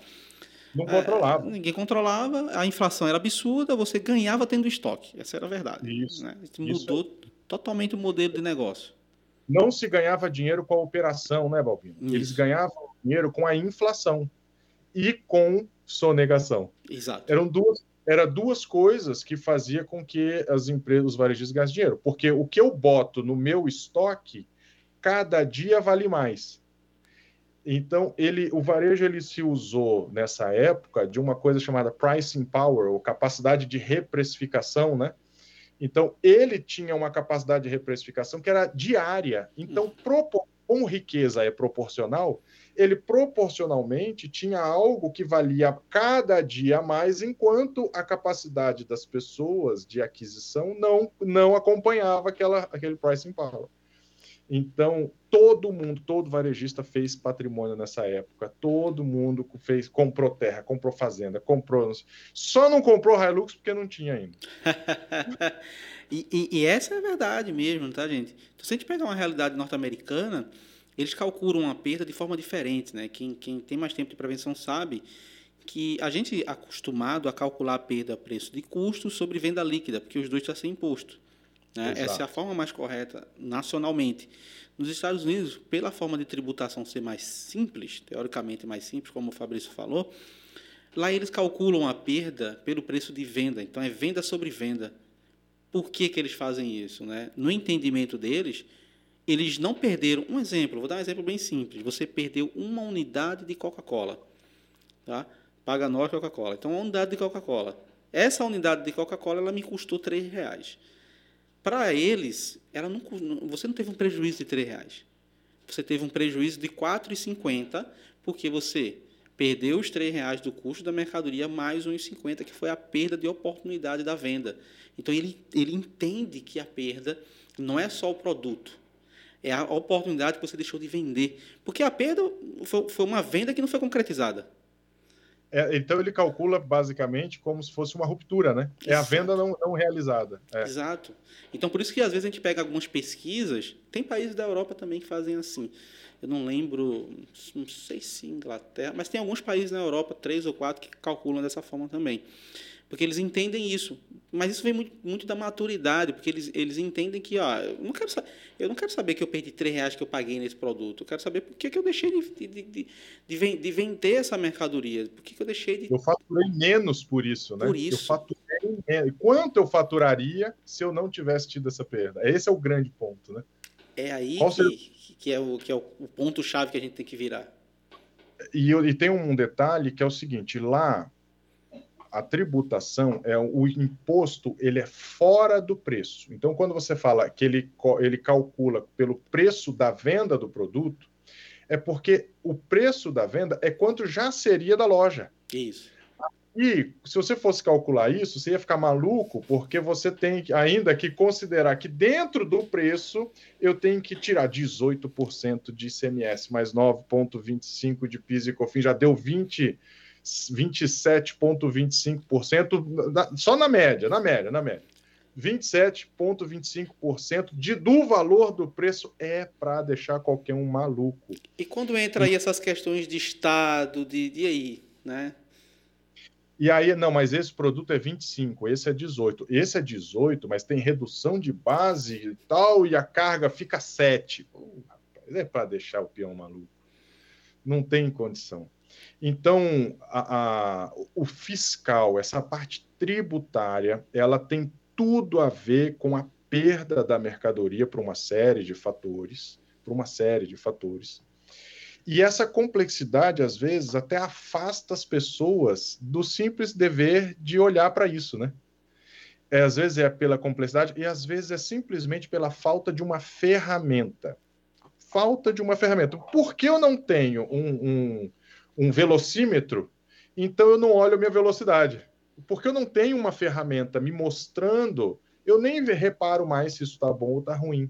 Não controlava. É, ninguém controlava, a inflação era absurda, você ganhava tendo estoque. Essa era a verdade. Isso. Né? Mudou isso. totalmente o modelo de negócio. Não se ganhava dinheiro com a operação, né, Balbino? Isso. Eles ganhavam dinheiro com a inflação e com sonegação. Exato. Eram duas, era duas coisas que fazia com que as empresas, os varejistas gastassem dinheiro. Porque o que eu boto no meu estoque, cada dia vale mais. Então, ele, o varejo ele se usou nessa época de uma coisa chamada pricing power, ou capacidade de reprecificação, né? Então, ele tinha uma capacidade de reprecificação que era diária. Então, como riqueza é proporcional, ele proporcionalmente tinha algo que valia cada dia mais, enquanto a capacidade das pessoas de aquisição não, não acompanhava aquela, aquele pricing power. Então, todo mundo, todo varejista fez patrimônio nessa época. Todo mundo fez, comprou terra, comprou fazenda, comprou. Só não comprou Hilux porque não tinha ainda. e, e, e, essa é a verdade mesmo, tá, gente? Então, se a gente pegar uma realidade norte-americana, eles calculam a perda de forma diferente, né? Quem, quem tem mais tempo de prevenção sabe que a gente é acostumado a calcular a perda a preço de custo sobre venda líquida, porque os dois estão sem imposto. Né? Essa é a forma mais correta nacionalmente. Nos Estados Unidos, pela forma de tributação ser mais simples, teoricamente mais simples, como o Fabrício falou, lá eles calculam a perda pelo preço de venda. Então, é venda sobre venda. Por que, que eles fazem isso? Né? No entendimento deles, eles não perderam. Um exemplo, vou dar um exemplo bem simples. Você perdeu uma unidade de Coca-Cola. Tá? Paga nós Coca-Cola. Então, uma unidade de Coca-Cola. Essa unidade de Coca-Cola ela me custou R$ reais. Para eles, ela não, você não teve um prejuízo de R$ reais. Você teve um prejuízo de R$ 4,50 porque você perdeu os R$ reais do custo da mercadoria mais uns 50 que foi a perda de oportunidade da venda. Então ele, ele entende que a perda não é só o produto, é a oportunidade que você deixou de vender. Porque a perda foi, foi uma venda que não foi concretizada. É, então ele calcula basicamente como se fosse uma ruptura, né? Exato. É a venda não, não realizada. É. Exato. Então por isso que às vezes a gente pega algumas pesquisas, tem países da Europa também que fazem assim. Eu não lembro, não sei se Inglaterra, mas tem alguns países na Europa, três ou quatro, que calculam dessa forma também porque eles entendem isso. Mas isso vem muito, muito da maturidade, porque eles, eles entendem que, ó, eu não quero, eu não quero saber que eu perdi 3 reais que eu paguei nesse produto. Eu quero saber por que, que eu deixei de, de, de, de, de vender essa mercadoria. Por que, que eu deixei de. Eu faturei menos por isso, né? Por isso. Eu faturei menos. Quanto eu faturaria se eu não tivesse tido essa perda? Esse é o grande ponto, né? É aí que, que, é o, que é o ponto-chave que a gente tem que virar. E, e tem um detalhe que é o seguinte: lá a tributação é o imposto, ele é fora do preço. Então, quando você fala que ele, ele calcula pelo preço da venda do produto, é porque o preço da venda é quanto já seria da loja. Isso. E se você fosse calcular isso, você ia ficar maluco, porque você tem ainda que considerar que dentro do preço eu tenho que tirar 18% de ICMS, mais 9,25% de PIS e COFINS, já deu 20%. 27,25%, só na média, na média, na média. 27,25% de, do valor do preço é para deixar qualquer um maluco. E quando entra aí essas questões de Estado, de, de aí, né? E aí, não, mas esse produto é 25, esse é 18. Esse é 18, mas tem redução de base e tal, e a carga fica 7. Pô, rapaz, é para deixar o peão maluco. Não tem condição. Então, a, a, o fiscal, essa parte tributária, ela tem tudo a ver com a perda da mercadoria por uma série de fatores, por uma série de fatores. E essa complexidade, às vezes, até afasta as pessoas do simples dever de olhar para isso, né? É, às vezes é pela complexidade e às vezes é simplesmente pela falta de uma ferramenta. Falta de uma ferramenta. Por que eu não tenho um, um um velocímetro, então eu não olho a minha velocidade. Porque eu não tenho uma ferramenta me mostrando, eu nem reparo mais se isso está bom ou está ruim.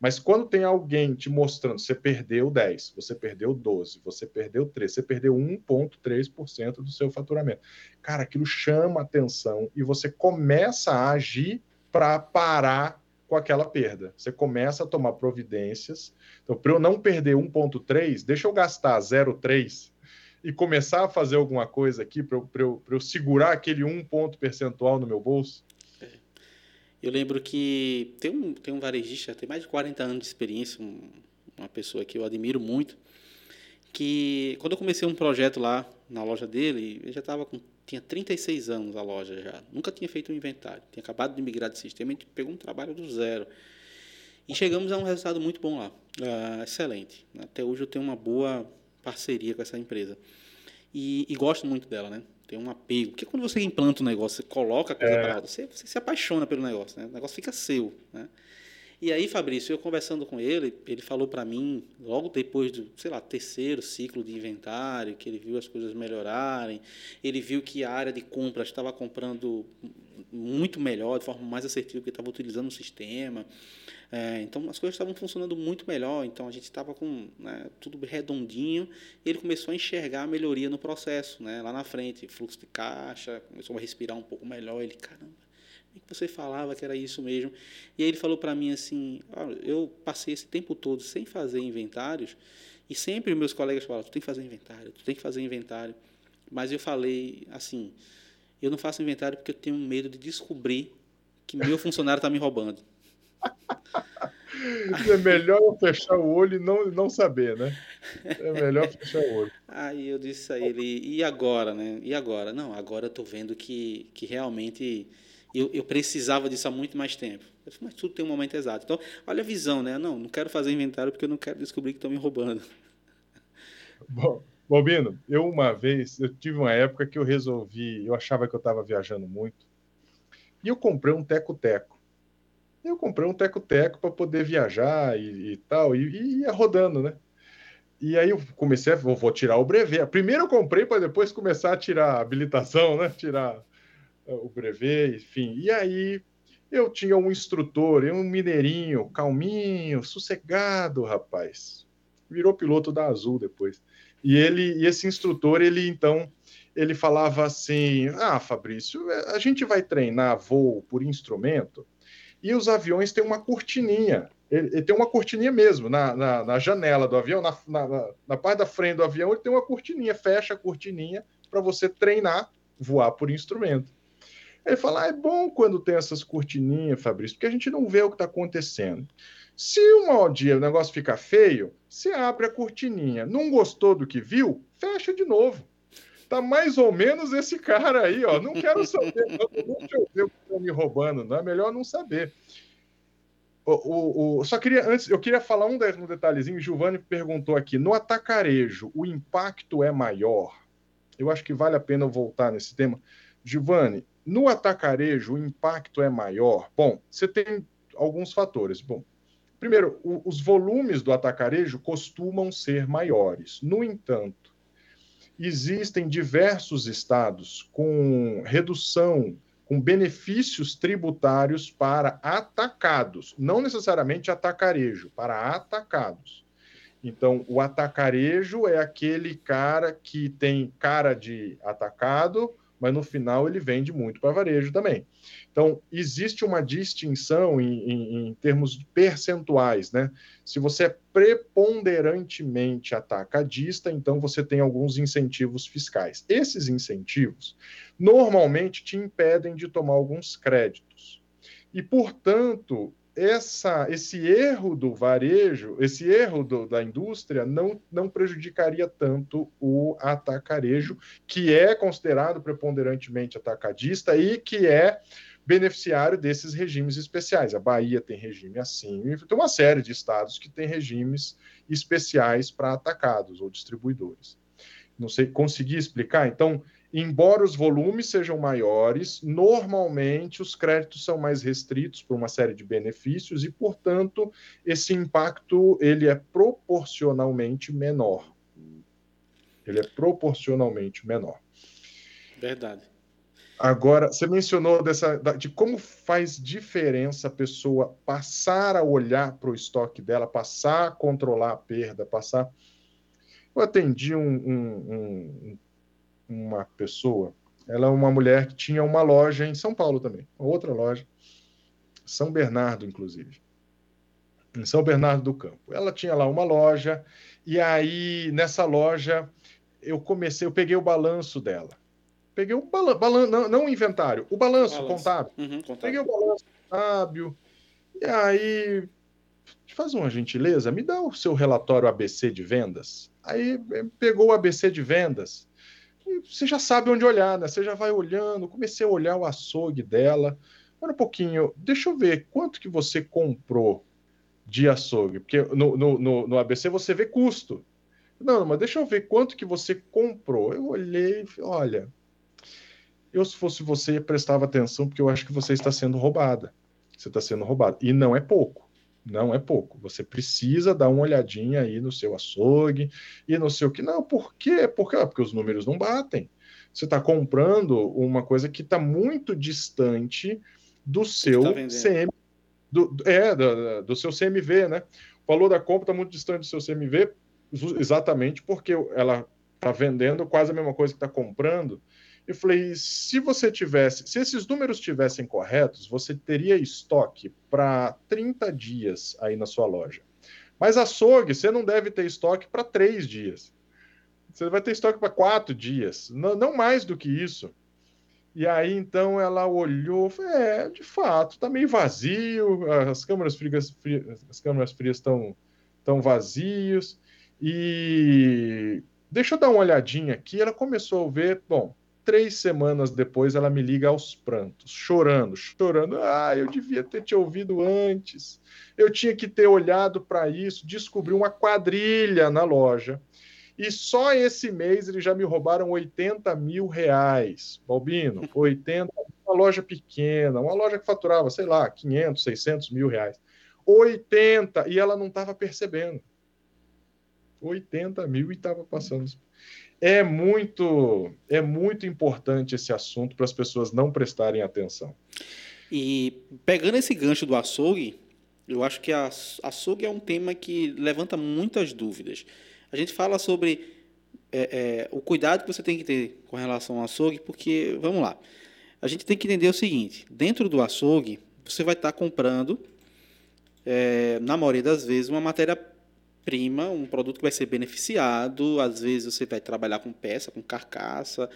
Mas quando tem alguém te mostrando, você perdeu 10, você perdeu 12, você perdeu 3, você perdeu 1,3% do seu faturamento. Cara, aquilo chama atenção e você começa a agir para parar com aquela perda. Você começa a tomar providências. Então, para eu não perder 1,3, deixa eu gastar 0,3 e começar a fazer alguma coisa aqui para eu, eu, eu segurar aquele um ponto percentual no meu bolso. Eu lembro que tem um, tem um varejista, tem mais de 40 anos de experiência, um, uma pessoa que eu admiro muito, que quando eu comecei um projeto lá na loja dele, ele já estava com tinha 36 anos a loja já, nunca tinha feito um inventário, tinha acabado de migrar de sistema, a gente pegou um trabalho do zero. E chegamos a um resultado muito bom lá, uh, excelente. Até hoje eu tenho uma boa parceria com essa empresa. E, e gosto muito dela, né? tem um apego. Porque quando você implanta um negócio, você coloca a coisa é. para você, você se apaixona pelo negócio, né? O negócio fica seu, né? E aí, Fabrício, eu conversando com ele, ele falou para mim, logo depois do, sei lá, terceiro ciclo de inventário, que ele viu as coisas melhorarem, ele viu que a área de compras estava comprando muito melhor, de forma mais assertiva, porque estava utilizando o sistema. É, então as coisas estavam funcionando muito melhor, então a gente estava com né, tudo redondinho e ele começou a enxergar a melhoria no processo, né, lá na frente, fluxo de caixa, começou a respirar um pouco melhor. Ele, caramba, o que você falava que era isso mesmo? E aí ele falou para mim assim: ah, eu passei esse tempo todo sem fazer inventários e sempre meus colegas falavam: tu tem que fazer inventário, tu tem que fazer inventário. Mas eu falei assim: eu não faço inventário porque eu tenho medo de descobrir que meu funcionário está me roubando. É melhor eu fechar o olho e não, não saber, né? É melhor fechar o olho. Aí eu disse a ele, e agora, né? E agora? Não, agora eu tô vendo que, que realmente eu, eu precisava disso há muito mais tempo. Disse, mas tudo tem um momento exato. Então, olha a visão, né? Não, não quero fazer inventário porque eu não quero descobrir que estão me roubando. Bom, Bobino, eu uma vez, eu tive uma época que eu resolvi, eu achava que eu estava viajando muito, e eu comprei um teco-teco. Eu comprei um teco-teco para poder viajar e, e tal, e, e, ia rodando, né? E aí eu comecei a vou, vou tirar o brevet. Primeiro eu comprei para depois começar a tirar a habilitação, né? Tirar o brevet, enfim. E aí eu tinha um instrutor, um mineirinho, calminho, sossegado, rapaz. Virou piloto da Azul depois. E ele, e esse instrutor, ele então, ele falava assim: "Ah, Fabrício, a gente vai treinar voo por instrumento e os aviões têm uma cortininha. Ele, ele tem uma cortininha mesmo na, na, na janela do avião, na, na, na, parte da frente do avião, ele tem uma cortininha, fecha a cortininha para você treinar, voar por instrumento. Ele fala: ah, é bom quando tem essas cortininhas, Fabrício, porque a gente não vê o que está acontecendo. Se um dia o negócio fica feio, você abre a cortininha. Não gostou do que viu? Fecha de novo tá mais ou menos esse cara aí, ó. Não quero saber, não, deixa ver o que estão me roubando, não é melhor não saber. O, o, o, só queria, antes, eu queria falar um, um detalhezinho. Giovanni perguntou aqui: no atacarejo, o impacto é maior? Eu acho que vale a pena voltar nesse tema. Giovanni, no atacarejo, o impacto é maior? Bom, você tem alguns fatores. Bom, primeiro, o, os volumes do atacarejo costumam ser maiores. No entanto, existem diversos estados com redução, com benefícios tributários para atacados, não necessariamente atacarejo, para atacados. Então, o atacarejo é aquele cara que tem cara de atacado, mas no final ele vende muito para varejo também. Então, existe uma distinção em, em, em, termos percentuais, né? Se você é preponderantemente atacadista, então você tem alguns incentivos fiscais. Esses incentivos normalmente te impedem de tomar alguns créditos. E, portanto, essa, esse erro do varejo, esse erro do, da indústria não, não prejudicaria tanto o atacarejo, que é considerado preponderantemente atacadista e que é beneficiário desses regimes especiais. A Bahia tem regime assim, tem uma série de estados que tem regimes especiais para atacados ou distribuidores. Não sei, consegui explicar? Então, embora os volumes sejam maiores, normalmente os créditos são mais restritos por uma série de benefícios e, portanto, esse impacto ele é proporcionalmente menor. Ele é proporcionalmente menor. Verdade. Agora, você mencionou dessa, de como faz diferença a pessoa passar a olhar para o estoque dela, passar a controlar a perda, passar. Eu atendi um, um, um, uma pessoa, ela é uma mulher que tinha uma loja em São Paulo também, outra loja, São Bernardo, inclusive, em São Bernardo do Campo. Ela tinha lá uma loja, e aí nessa loja eu comecei, eu peguei o balanço dela. Peguei o balanço, balan, não, não, o inventário, o balanço, balanço. Contábil. Uhum, contábil. Peguei o balanço contábil, e aí faz uma gentileza, me dá o seu relatório ABC de vendas. Aí eh, pegou o ABC de vendas. Você já sabe onde olhar, né? Você já vai olhando. Comecei a olhar o açougue dela. Olha um pouquinho, deixa eu ver quanto que você comprou de açougue. Porque no, no, no, no ABC você vê custo. Não, mas deixa eu ver quanto que você comprou. Eu olhei, olha, eu se fosse você prestava atenção porque eu acho que você está sendo roubada. Você está sendo roubado e não é pouco. Não é pouco. Você precisa dar uma olhadinha aí no seu açougue e no seu que. Não, por quê? Porque, ah, porque os números não batem. Você está comprando uma coisa que está muito distante do seu tá CM. Do, é, do, do, seu CMV, né? O valor da compra está muito distante do seu CMV, exatamente porque ela está vendendo quase a mesma coisa que está comprando. Eu falei, se você tivesse, se esses números tivessem corretos, você teria estoque para 30 dias aí na sua loja. Mas açougue, você não deve ter estoque para três dias. Você vai ter estoque para quatro dias, não, não, mais do que isso. E aí então ela olhou, é, de fato, está meio vazio, as câmaras frias, as câmaras frias estão tão vazios. E deixa eu dar uma olhadinha aqui. Ela começou a ver, bom, Três semanas depois, ela me liga aos prantos, chorando, chorando. Ah, eu devia ter te ouvido antes. Eu tinha que ter olhado para isso. Descobri uma quadrilha na loja. E só esse mês eles já me roubaram 80 mil reais. Balbino, 80 uma loja pequena, uma loja que faturava, sei lá, 500, 600 mil reais. 80, e ela não estava percebendo. 80 mil e estava passando é muito é muito importante esse assunto para as pessoas não prestarem atenção. E pegando esse gancho do açougue, eu acho que a açougue é um tema que levanta muitas dúvidas. A gente fala sobre é, é, o cuidado que você tem que ter com relação ao açougue, porque, vamos lá, a gente tem que entender o seguinte: dentro do açougue, você vai estar comprando, é, na maioria das vezes, uma matéria prima, um produto que vai ser beneficiado. Às vezes você vai trabalhar com peça, com carcaça,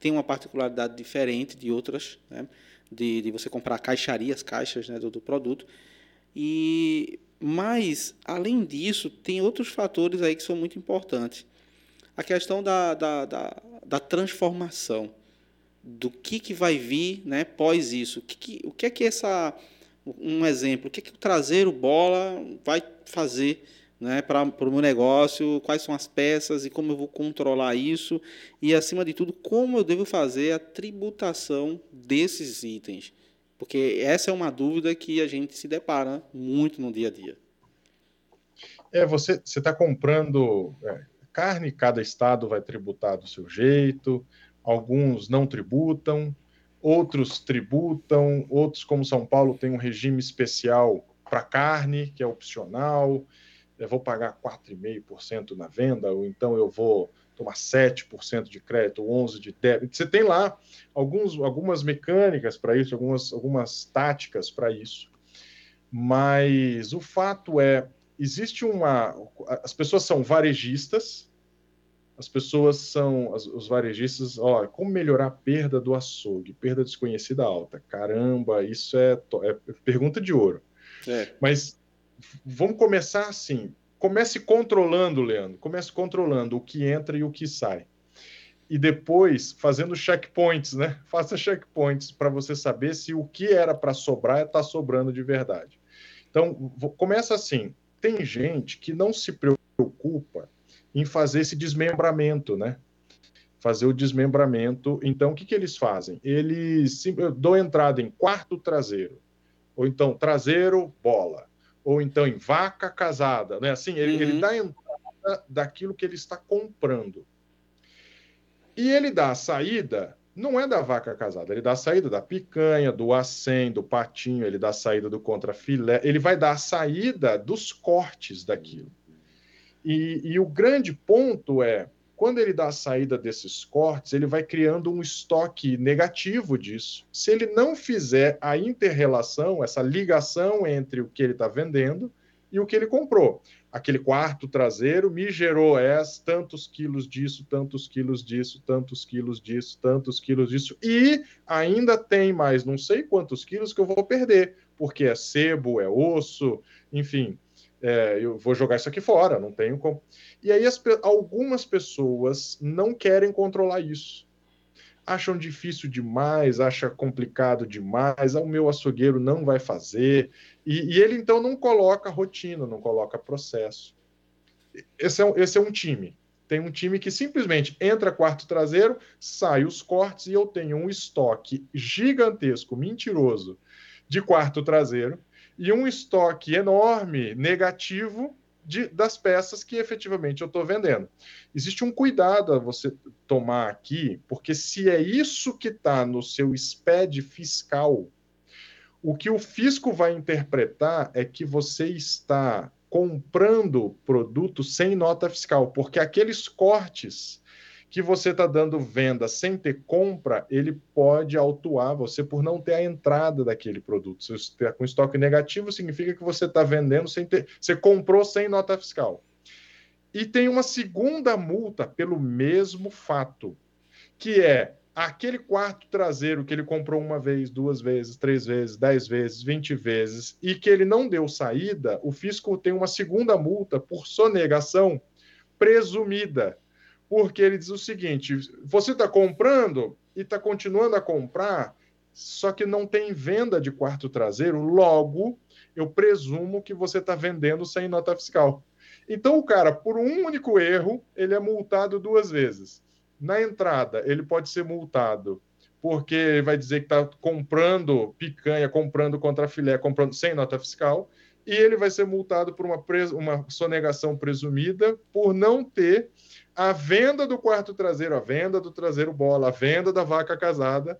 tem uma particularidade diferente de outras, né? de, de você comprar caixarias, caixas né, do, do produto. E mas além disso tem outros fatores aí que são muito importantes. A questão da, da, da, da transformação do que, que vai vir né, pós isso. O que, que, o que é que essa. Um exemplo, o que é que o traseiro bola vai fazer né, para o meu negócio, quais são as peças e como eu vou controlar isso e, acima de tudo, como eu devo fazer a tributação desses itens. Porque essa é uma dúvida que a gente se depara muito no dia a dia. É, você está comprando é, carne, cada estado vai tributar do seu jeito, alguns não tributam, outros tributam, outros, como São Paulo, tem um regime especial para carne, que é opcional eu vou pagar 4,5% na venda, ou então eu vou tomar 7% de crédito, 11% de débito. Você tem lá alguns, algumas mecânicas para isso, algumas, algumas táticas para isso. Mas o fato é, existe uma. As pessoas são varejistas, as pessoas são. As, os varejistas, ó, como melhorar a perda do açougue? Perda desconhecida alta. Caramba, isso é, é pergunta de ouro. É. Mas vamos começar assim. Comece controlando, Leandro. Comece controlando o que entra e o que sai. E depois fazendo checkpoints, né? Faça checkpoints para você saber se o que era para sobrar está sobrando de verdade. Então, começa assim. Tem gente que não se preocupa em fazer esse desmembramento, né? Fazer o desmembramento. Então, o que, que eles fazem? Eles dão entrada em quarto traseiro, ou então traseiro, bola ou então em vaca casada, né? Assim, ele, uhum. ele dá a entrada daquilo que ele está comprando. E ele dá a saída não é da vaca casada, ele dá a saída da picanha, do acém, do patinho, ele dá a saída do contrafilé, ele vai dar a saída dos cortes daquilo. E, e o grande ponto é, quando ele dá a saída desses cortes, ele vai criando um estoque negativo disso. Se ele não fizer a interrelação, essa ligação entre o que ele está vendendo e o que ele comprou. Aquele quarto traseiro me gerou es, tantos quilos disso, tantos quilos disso, tantos quilos disso, tantos quilos disso, e ainda tem mais não sei quantos quilos que eu vou perder, porque é sebo, é osso, enfim, é, eu vou jogar isso aqui fora, não tenho como. E aí as, algumas pessoas não querem controlar isso acham difícil demais, acha complicado demais, ah, o meu açougueiro não vai fazer, e, e, ele então não coloca rotina, não coloca processo. Esse é, esse é um time. Tem um time que simplesmente entra quarto traseiro, sai os cortes e eu tenho um estoque gigantesco, mentiroso, de quarto traseiro, e um estoque enorme, negativo, de, das peças que efetivamente eu estou vendendo. Existe um cuidado a você tomar aqui, porque se é isso que está no seu SPED fiscal, o que o fisco vai interpretar é que você está comprando produto sem nota fiscal, porque aqueles cortes que você está dando venda sem ter compra, ele pode autuar você por não ter a entrada daquele produto. Se você está com estoque negativo, significa que você está vendendo sem ter. Você comprou sem nota fiscal. E tem uma segunda multa pelo mesmo fato, que é aquele quarto traseiro que ele comprou uma vez, duas vezes, três vezes, dez vezes, vinte vezes, e que ele não deu saída, o fisco tem uma segunda multa por sonegação presumida porque ele diz o seguinte: você está comprando e está continuando a comprar, só que não tem venda de quarto traseiro, logo eu presumo que você está vendendo sem nota fiscal. Então, o cara, por um único erro, ele é multado duas vezes. Na entrada, ele pode ser multado porque vai dizer que está comprando picanha, comprando contra filé, comprando sem nota fiscal, e ele vai ser multado por uma, uma sonegação presumida por não ter a venda do quarto traseiro, a venda do traseiro bola, a venda da vaca casada,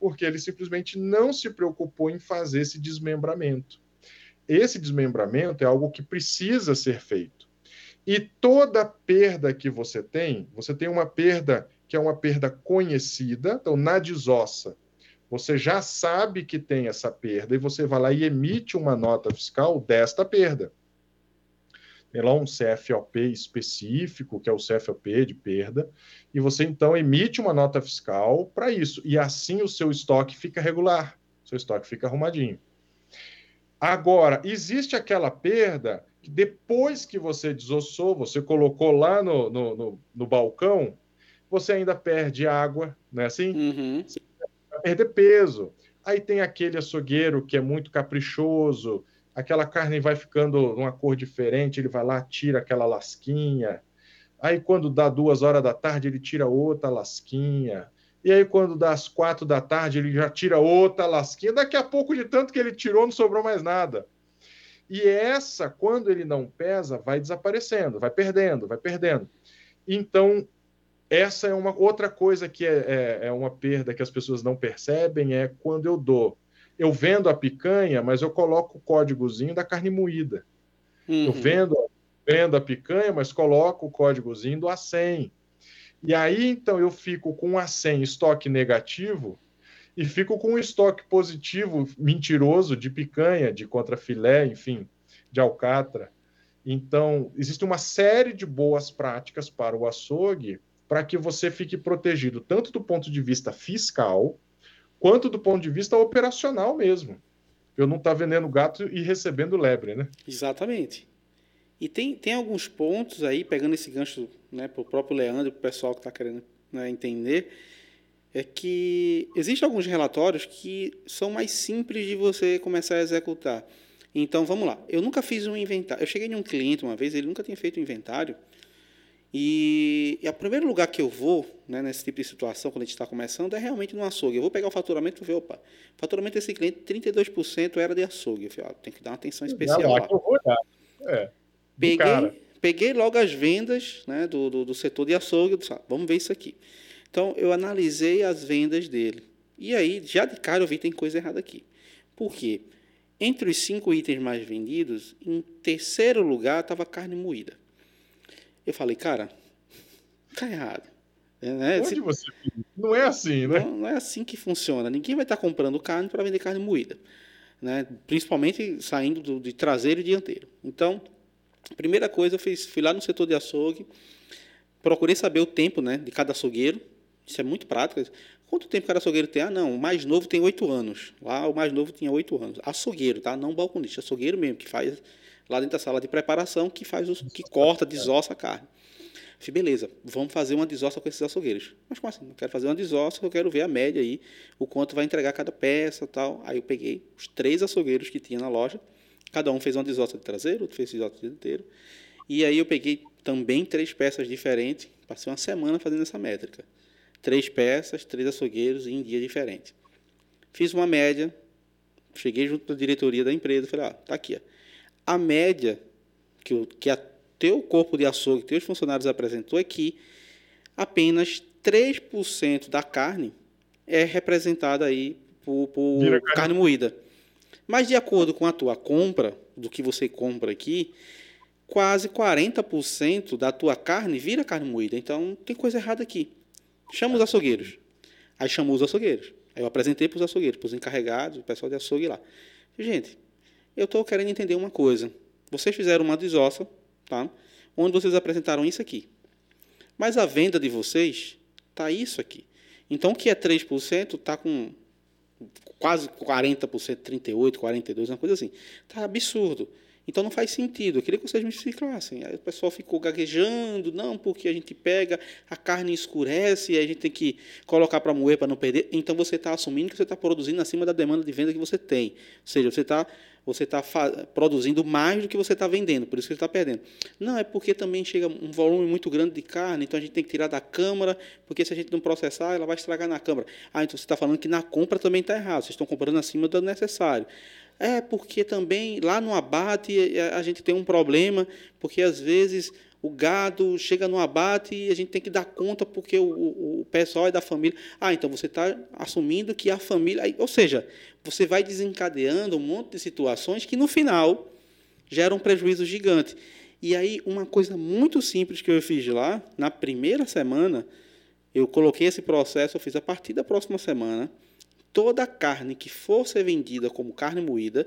porque ele simplesmente não se preocupou em fazer esse desmembramento. Esse desmembramento é algo que precisa ser feito. E toda perda que você tem, você tem uma perda que é uma perda conhecida, então na desossa, você já sabe que tem essa perda e você vai lá e emite uma nota fiscal desta perda tem lá um CFOP específico, que é o CFOP de perda, e você então emite uma nota fiscal para isso, e assim o seu estoque fica regular, seu estoque fica arrumadinho. Agora, existe aquela perda que depois que você desossou, você colocou lá no, no, no, no balcão, você ainda perde água, não é assim? Uhum. Você perder peso. Aí tem aquele açougueiro que é muito caprichoso, aquela carne vai ficando uma cor diferente, ele vai lá, tira aquela lasquinha. Aí, quando dá duas horas da tarde, ele tira outra lasquinha. E aí, quando dá as quatro da tarde, ele já tira outra lasquinha. Daqui a pouco, de tanto que ele tirou, não sobrou mais nada. E essa, quando ele não pesa, vai desaparecendo, vai perdendo, vai perdendo. Então, essa é uma outra coisa que é, é, é uma perda que as pessoas não percebem, é quando eu dou eu vendo a picanha, mas eu coloco o códigozinho da carne moída. Uhum. Eu vendo, vendo a picanha, mas coloco o códigozinho do A100. E aí, então, eu fico com um A100 estoque negativo e fico com um estoque positivo mentiroso de picanha, de contrafilé, enfim, de alcatra. Então, existe uma série de boas práticas para o açougue para que você fique protegido tanto do ponto de vista fiscal, quanto do ponto de vista operacional mesmo. Eu não estar tá vendendo gato e recebendo lebre, né? Exatamente. E tem, tem alguns pontos aí, pegando esse gancho né, para o próprio Leandro, para o pessoal que está querendo né, entender, é que existem alguns relatórios que são mais simples de você começar a executar. Então, vamos lá. Eu nunca fiz um inventário. Eu cheguei em um cliente uma vez, ele nunca tinha feito um inventário. E, e o primeiro lugar que eu vou, né, nesse tipo de situação, quando a gente está começando, é realmente no açougue. Eu vou pegar o faturamento e ver, opa, o faturamento desse cliente, 32% era de açougue. Eu falei, ó, tem que dar uma atenção especial lá. lá. É, peguei, peguei logo as vendas né, do, do, do setor de açougue, disse, vamos ver isso aqui. Então, eu analisei as vendas dele. E aí, já de cara, eu vi que tem coisa errada aqui. Por quê? Entre os cinco itens mais vendidos, em terceiro lugar estava carne moída. Eu falei, cara, tá errado. É, né? Onde você... Não é assim, né? Não, não, é assim que funciona. Ninguém vai estar comprando carne para vender carne moída. Né? Principalmente saindo do, de traseiro e dianteiro. Então, a primeira coisa, eu fiz, fui lá no setor de açougue, procurei saber o tempo né, de cada açougueiro. Isso é muito prático. Quanto tempo cada açougueiro tem? Ah, não, o mais novo tem oito anos. Lá o mais novo tinha oito anos. Açougueiro, tá? Não balconista, açougueiro mesmo, que faz lá dentro da sala de preparação, que faz os, que corta, desossa a carne. Falei, beleza, vamos fazer uma desossa com esses açougueiros. Mas como assim? Não quero fazer uma desossa, eu quero ver a média aí, o quanto vai entregar cada peça tal. Aí eu peguei os três açougueiros que tinha na loja, cada um fez uma desossa de traseiro, outro fez desossa de inteiro. E aí eu peguei também três peças diferentes, passei uma semana fazendo essa métrica. Três peças, três açougueiros em dia diferente. Fiz uma média, cheguei junto da diretoria da empresa, falei, ah, tá aqui, ó. A média que, o, que a teu corpo de açougue, teus funcionários apresentou é que apenas 3% da carne é representada aí por, por carne. carne moída. Mas de acordo com a tua compra, do que você compra aqui, quase 40% da tua carne vira carne moída. Então tem coisa errada aqui. Chama os açougueiros. Aí chamou os açougueiros. Aí eu apresentei para os açougueiros, para os encarregados, o pessoal de açougue lá. Gente, eu estou querendo entender uma coisa. Vocês fizeram uma desossa tá? onde vocês apresentaram isso aqui. Mas a venda de vocês está isso aqui. Então, o que é 3% está com quase 40%, 38%, 42%, uma coisa assim. Está absurdo. Então não faz sentido. Eu queria que vocês me explicassem. Aí o pessoal ficou gaguejando, não, porque a gente pega, a carne escurece, e a gente tem que colocar para moer para não perder. Então você está assumindo que você está produzindo acima da demanda de venda que você tem. Ou seja, você está você está produzindo mais do que você está vendendo, por isso que você está perdendo. Não, é porque também chega um volume muito grande de carne, então a gente tem que tirar da câmara, porque se a gente não processar, ela vai estragar na câmara. Ah, então você está falando que na compra também está errado, vocês estão comprando acima do necessário. É porque também lá no abate a gente tem um problema, porque às vezes o gado chega no abate e a gente tem que dar conta porque o, o, o pessoal é da família. Ah, então você está assumindo que a família. Ou seja, você vai desencadeando um monte de situações que no final geram um prejuízo gigante. E aí, uma coisa muito simples que eu fiz lá, na primeira semana, eu coloquei esse processo, eu fiz a partir da próxima semana toda carne que for ser vendida como carne moída,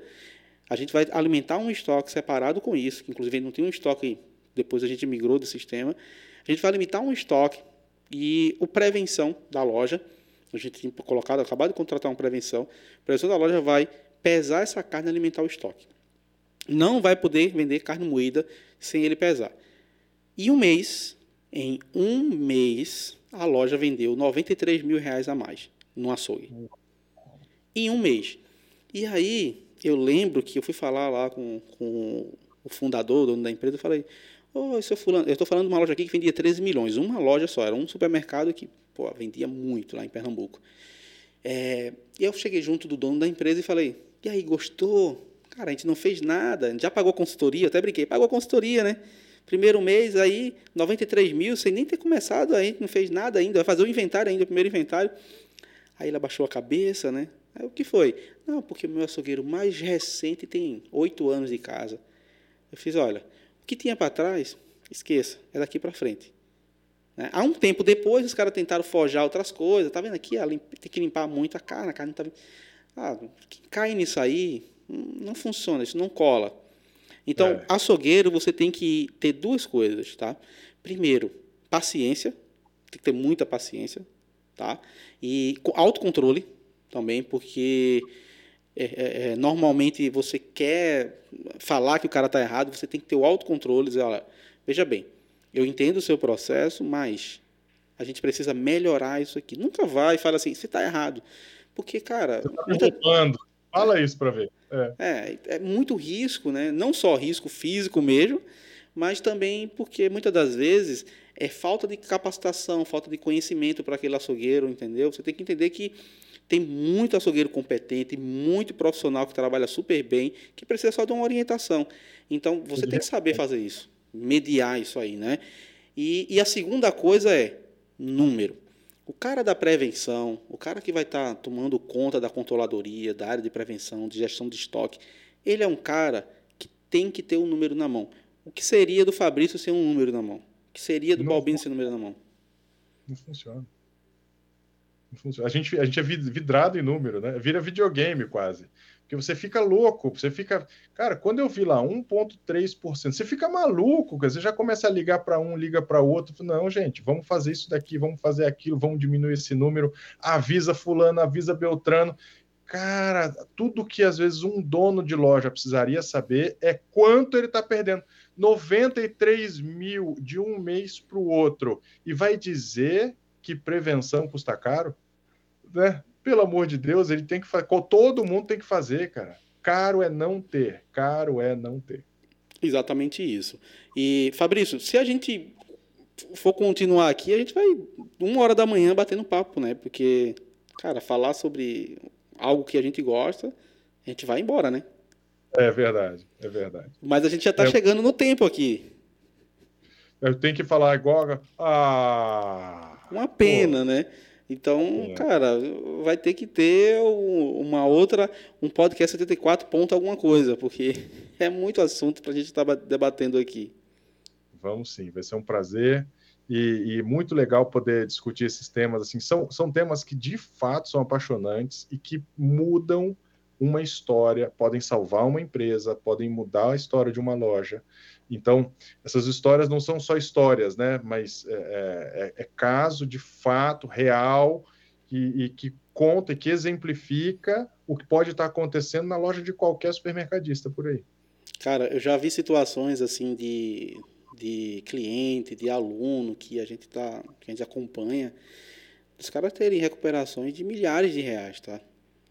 a gente vai alimentar um estoque separado com isso, que inclusive não tinha um estoque, depois a gente migrou do sistema. A gente vai limitar um estoque e o prevenção da loja, a gente tinha colocado, acabado de contratar uma prevenção, a prevenção da loja vai pesar essa carne e alimentar o estoque. Não vai poder vender carne moída sem ele pesar. E um mês, em um mês, a loja vendeu 93 mil reais a mais no açougue em um mês. E aí, eu lembro que eu fui falar lá com, com o fundador, o dono da empresa, eu falei, ô, oh, seu fulano, eu estou falando de uma loja aqui que vendia 13 milhões, uma loja só, era um supermercado que, pô, vendia muito lá em Pernambuco. É, e eu cheguei junto do dono da empresa e falei, e aí, gostou? Cara, a gente não fez nada, a gente já pagou consultoria, até brinquei, pagou consultoria, né? Primeiro mês aí, 93 mil, sem nem ter começado, a gente não fez nada ainda, vai fazer o inventário ainda, o primeiro inventário. Aí ele abaixou a cabeça, né? Aí o que foi? Não, porque o meu açougueiro mais recente tem oito anos de casa. Eu fiz, olha, o que tinha para trás, esqueça, é daqui para frente. Né? Há um tempo depois, os caras tentaram forjar outras coisas. Tá vendo aqui? Ah, tem que limpar muito a carne, a carne tá. Ah, cai nisso aí, não funciona, isso não cola. Então, é. açougueiro, você tem que ter duas coisas, tá? Primeiro, paciência, tem que ter muita paciência, tá? E autocontrole, também, porque é, é, é, normalmente você quer falar que o cara está errado, você tem que ter o autocontrole e dizer, olha, veja bem, eu entendo o seu processo, mas a gente precisa melhorar isso aqui. Nunca vai e fala assim, você está errado. Porque, cara... Você está muita... Fala isso para ver. É. é. é, muito risco, né? não só risco físico mesmo, mas também porque muitas das vezes é falta de capacitação, falta de conhecimento para aquele açougueiro, entendeu? Você tem que entender que tem muito açougueiro competente, muito profissional que trabalha super bem, que precisa só de uma orientação. Então, você tem que saber fazer isso, mediar isso aí, né? E, e a segunda coisa é número. O cara da prevenção, o cara que vai estar tá tomando conta da controladoria, da área de prevenção, de gestão de estoque, ele é um cara que tem que ter um número na mão. O que seria do Fabrício sem um número na mão? O que seria do não, Balbino sem um número na mão? Não funciona. A, gente, a gente é vidrado em número, né? Vira videogame quase. Porque você fica louco, você fica. Cara, quando eu vi lá 1,3%, você fica maluco, você já começa a ligar para um, liga para outro. Não, gente, vamos fazer isso daqui, vamos fazer aquilo, vamos diminuir esse número, avisa Fulano, avisa Beltrano. Cara, tudo que às vezes um dono de loja precisaria saber é quanto ele está perdendo. 93 mil de um mês para o outro. E vai dizer que prevenção custa caro? Né? Pelo amor de Deus, ele tem que fazer. Todo mundo tem que fazer, cara. Caro é não ter. Caro é não ter. Exatamente isso. E, Fabrício, se a gente for continuar aqui, a gente vai uma hora da manhã batendo papo, né? Porque, cara, falar sobre algo que a gente gosta, a gente vai embora, né? É verdade, é verdade. Mas a gente já está é... chegando no tempo aqui. Eu tenho que falar agora. Ah! Uma pena, pô. né? Então, é. cara, vai ter que ter uma outra, um podcast 74 ponto alguma coisa, porque é muito assunto para a gente estar tá debatendo aqui. Vamos sim, vai ser um prazer e, e, muito legal poder discutir esses temas. Assim, são, são temas que de fato são apaixonantes e que mudam uma história, podem salvar uma empresa, podem mudar a história de uma loja. Então, essas histórias não são só histórias, né? Mas é, é, é, é caso de fato real e, e, que conta e que exemplifica o que pode estar acontecendo na loja de qualquer supermercadista por aí. Cara, eu já vi situações assim de, de cliente, de aluno que a gente tá, que a gente acompanha, os caras terem recuperações de milhares de reais, tá?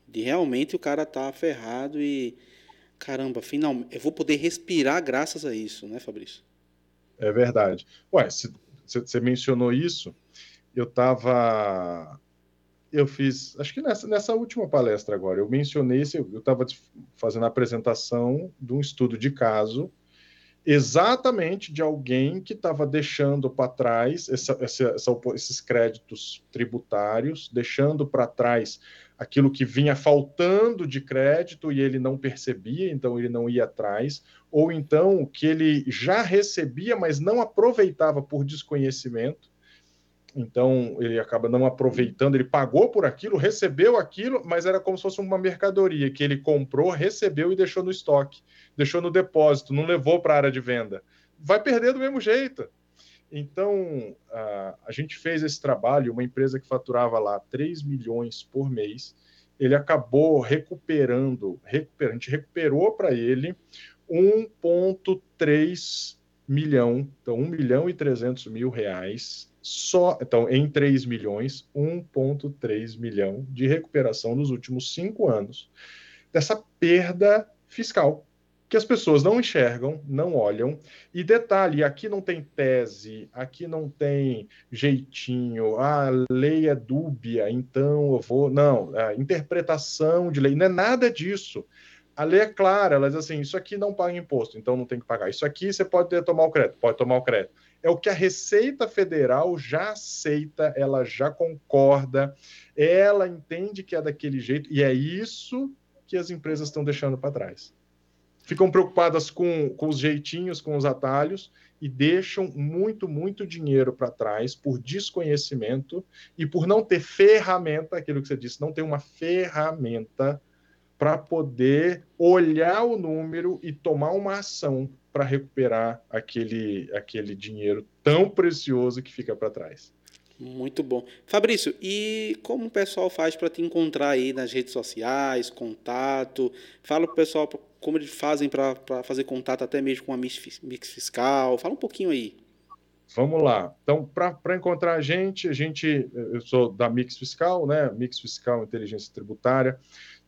De realmente o cara tá ferrado e caramba, finalmente, eu vou poder respirar graças a isso, né, Fabrício? É verdade. Ué, você mencionou isso, eu estava. Eu fiz, acho que nessa, nessa última palestra agora, eu mencionei, eu estava fazendo a apresentação de um estudo de caso, exatamente de alguém que estava deixando para trás essa, essa, essa, esses créditos tributários, deixando para trás aquilo que vinha faltando de crédito e ele não percebia, então ele não ia atrás, ou então o que ele já recebia, mas não aproveitava por desconhecimento. Então ele acaba não aproveitando, ele pagou por aquilo, recebeu aquilo, mas era como se fosse uma mercadoria que ele comprou, recebeu e deixou no estoque, deixou no depósito, não levou para a área de venda. Vai perder do mesmo jeito. Então, a, gente fez esse trabalho, uma empresa que faturava lá 3 milhões por mês, ele acabou recuperando, recuper, a gente recuperou para ele 1,3 milhão, então 1 milhão e 300 mil reais, só, então em 3 milhões, 1,3 milhão de recuperação nos últimos cinco anos dessa perda fiscal que as pessoas não enxergam, não olham. E detalhe, aqui não tem tese, aqui não tem jeitinho, ah, a lei é dúbia, então eu vou. Não, a interpretação de lei, não é nada disso. A lei é clara, ela diz assim: isso aqui não paga imposto, então não tem que pagar. Isso aqui você pode tomar o crédito, pode tomar o crédito. É o que a Receita Federal já aceita, ela já concorda, ela entende que é daquele jeito, e é isso que as empresas estão deixando para trás ficam preocupadas com, com os jeitinhos, com os atalhos e deixam muito, muito dinheiro para trás por desconhecimento e por não ter ferramenta, aquilo que você disse, não ter uma ferramenta para poder olhar o número e tomar uma ação para recuperar aquele, aquele dinheiro tão precioso que fica para trás. Muito bom. Fabrício, e como o pessoal faz para te encontrar aí nas redes sociais, contato? Fala para o pessoal como eles fazem para fazer contato até mesmo com a Mix, Fiscal. Fala um pouquinho aí. Vamos lá. Então, para encontrar a gente, a gente, eu sou da Mix Fiscal, né? Mix Fiscal Inteligência Tributária.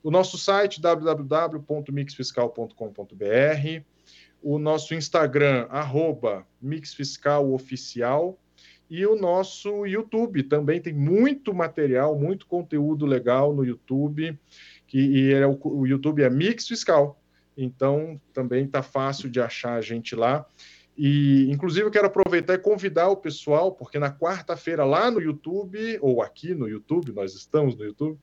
O nosso site www.mixfiscal.com.br, o nosso Instagram arroba mixfiscaloficial e o nosso YouTube também tem muito material, muito conteúdo legal no YouTube, que e é o, o YouTube é Mix Fiscal. Então também está fácil de achar a gente lá. E, inclusive, eu quero aproveitar e convidar o pessoal, porque na quarta-feira, lá no YouTube, ou aqui no YouTube, nós estamos no YouTube,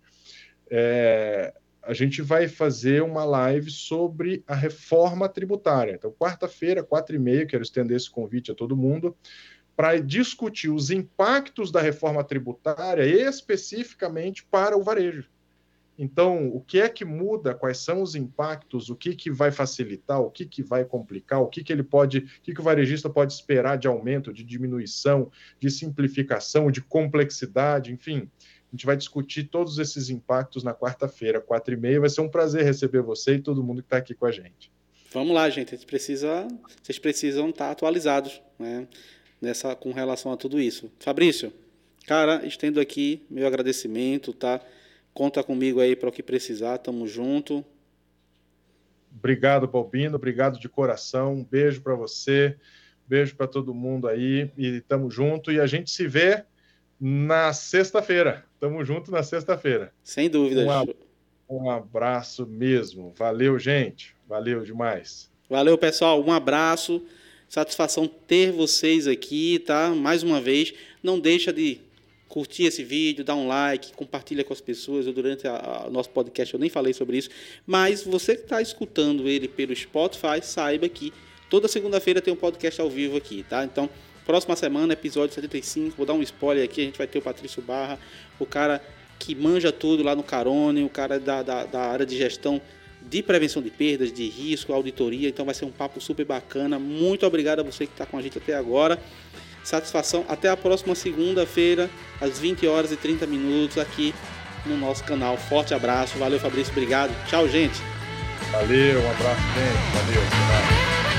é, a gente vai fazer uma live sobre a reforma tributária. Então, quarta-feira, quatro e meia, quero estender esse convite a todo mundo, para discutir os impactos da reforma tributária especificamente para o varejo. Então, o que é que muda? Quais são os impactos? O que, que vai facilitar? O que, que vai complicar? O que, que ele pode, o que, que o varejista pode esperar de aumento, de diminuição, de simplificação, de complexidade, enfim. A gente vai discutir todos esses impactos na quarta-feira, quatro e meia. Vai ser um prazer receber você e todo mundo que está aqui com a gente. Vamos lá, gente. A gente precisa, vocês precisam estar atualizados, né? Nessa, com relação a tudo isso. Fabrício, cara, estendo aqui meu agradecimento, tá? Conta comigo aí para o que precisar, tamo junto. Obrigado, Balbino, obrigado de coração. Um beijo para você, beijo para todo mundo aí e tamo junto. E a gente se vê na sexta-feira. Tamo junto na sexta-feira. Sem dúvida. Um, um abraço mesmo. Valeu, gente. Valeu demais. Valeu, pessoal. Um abraço. Satisfação ter vocês aqui, tá? Mais uma vez, não deixa de curtir esse vídeo, dar um like, compartilha com as pessoas. Eu, durante o nosso podcast eu nem falei sobre isso, mas você que está escutando ele pelo Spotify, saiba que toda segunda-feira tem um podcast ao vivo aqui, tá? Então, próxima semana, episódio 75, vou dar um spoiler aqui, a gente vai ter o Patrício Barra, o cara que manja tudo lá no Carone, o cara da, da, da área de gestão de prevenção de perdas, de risco, auditoria. Então vai ser um papo super bacana. Muito obrigado a você que está com a gente até agora. Satisfação. Até a próxima segunda-feira, às 20 horas e 30 minutos, aqui no nosso canal. Forte abraço. Valeu, Fabrício. Obrigado. Tchau, gente. Valeu, um abraço, gente. Valeu.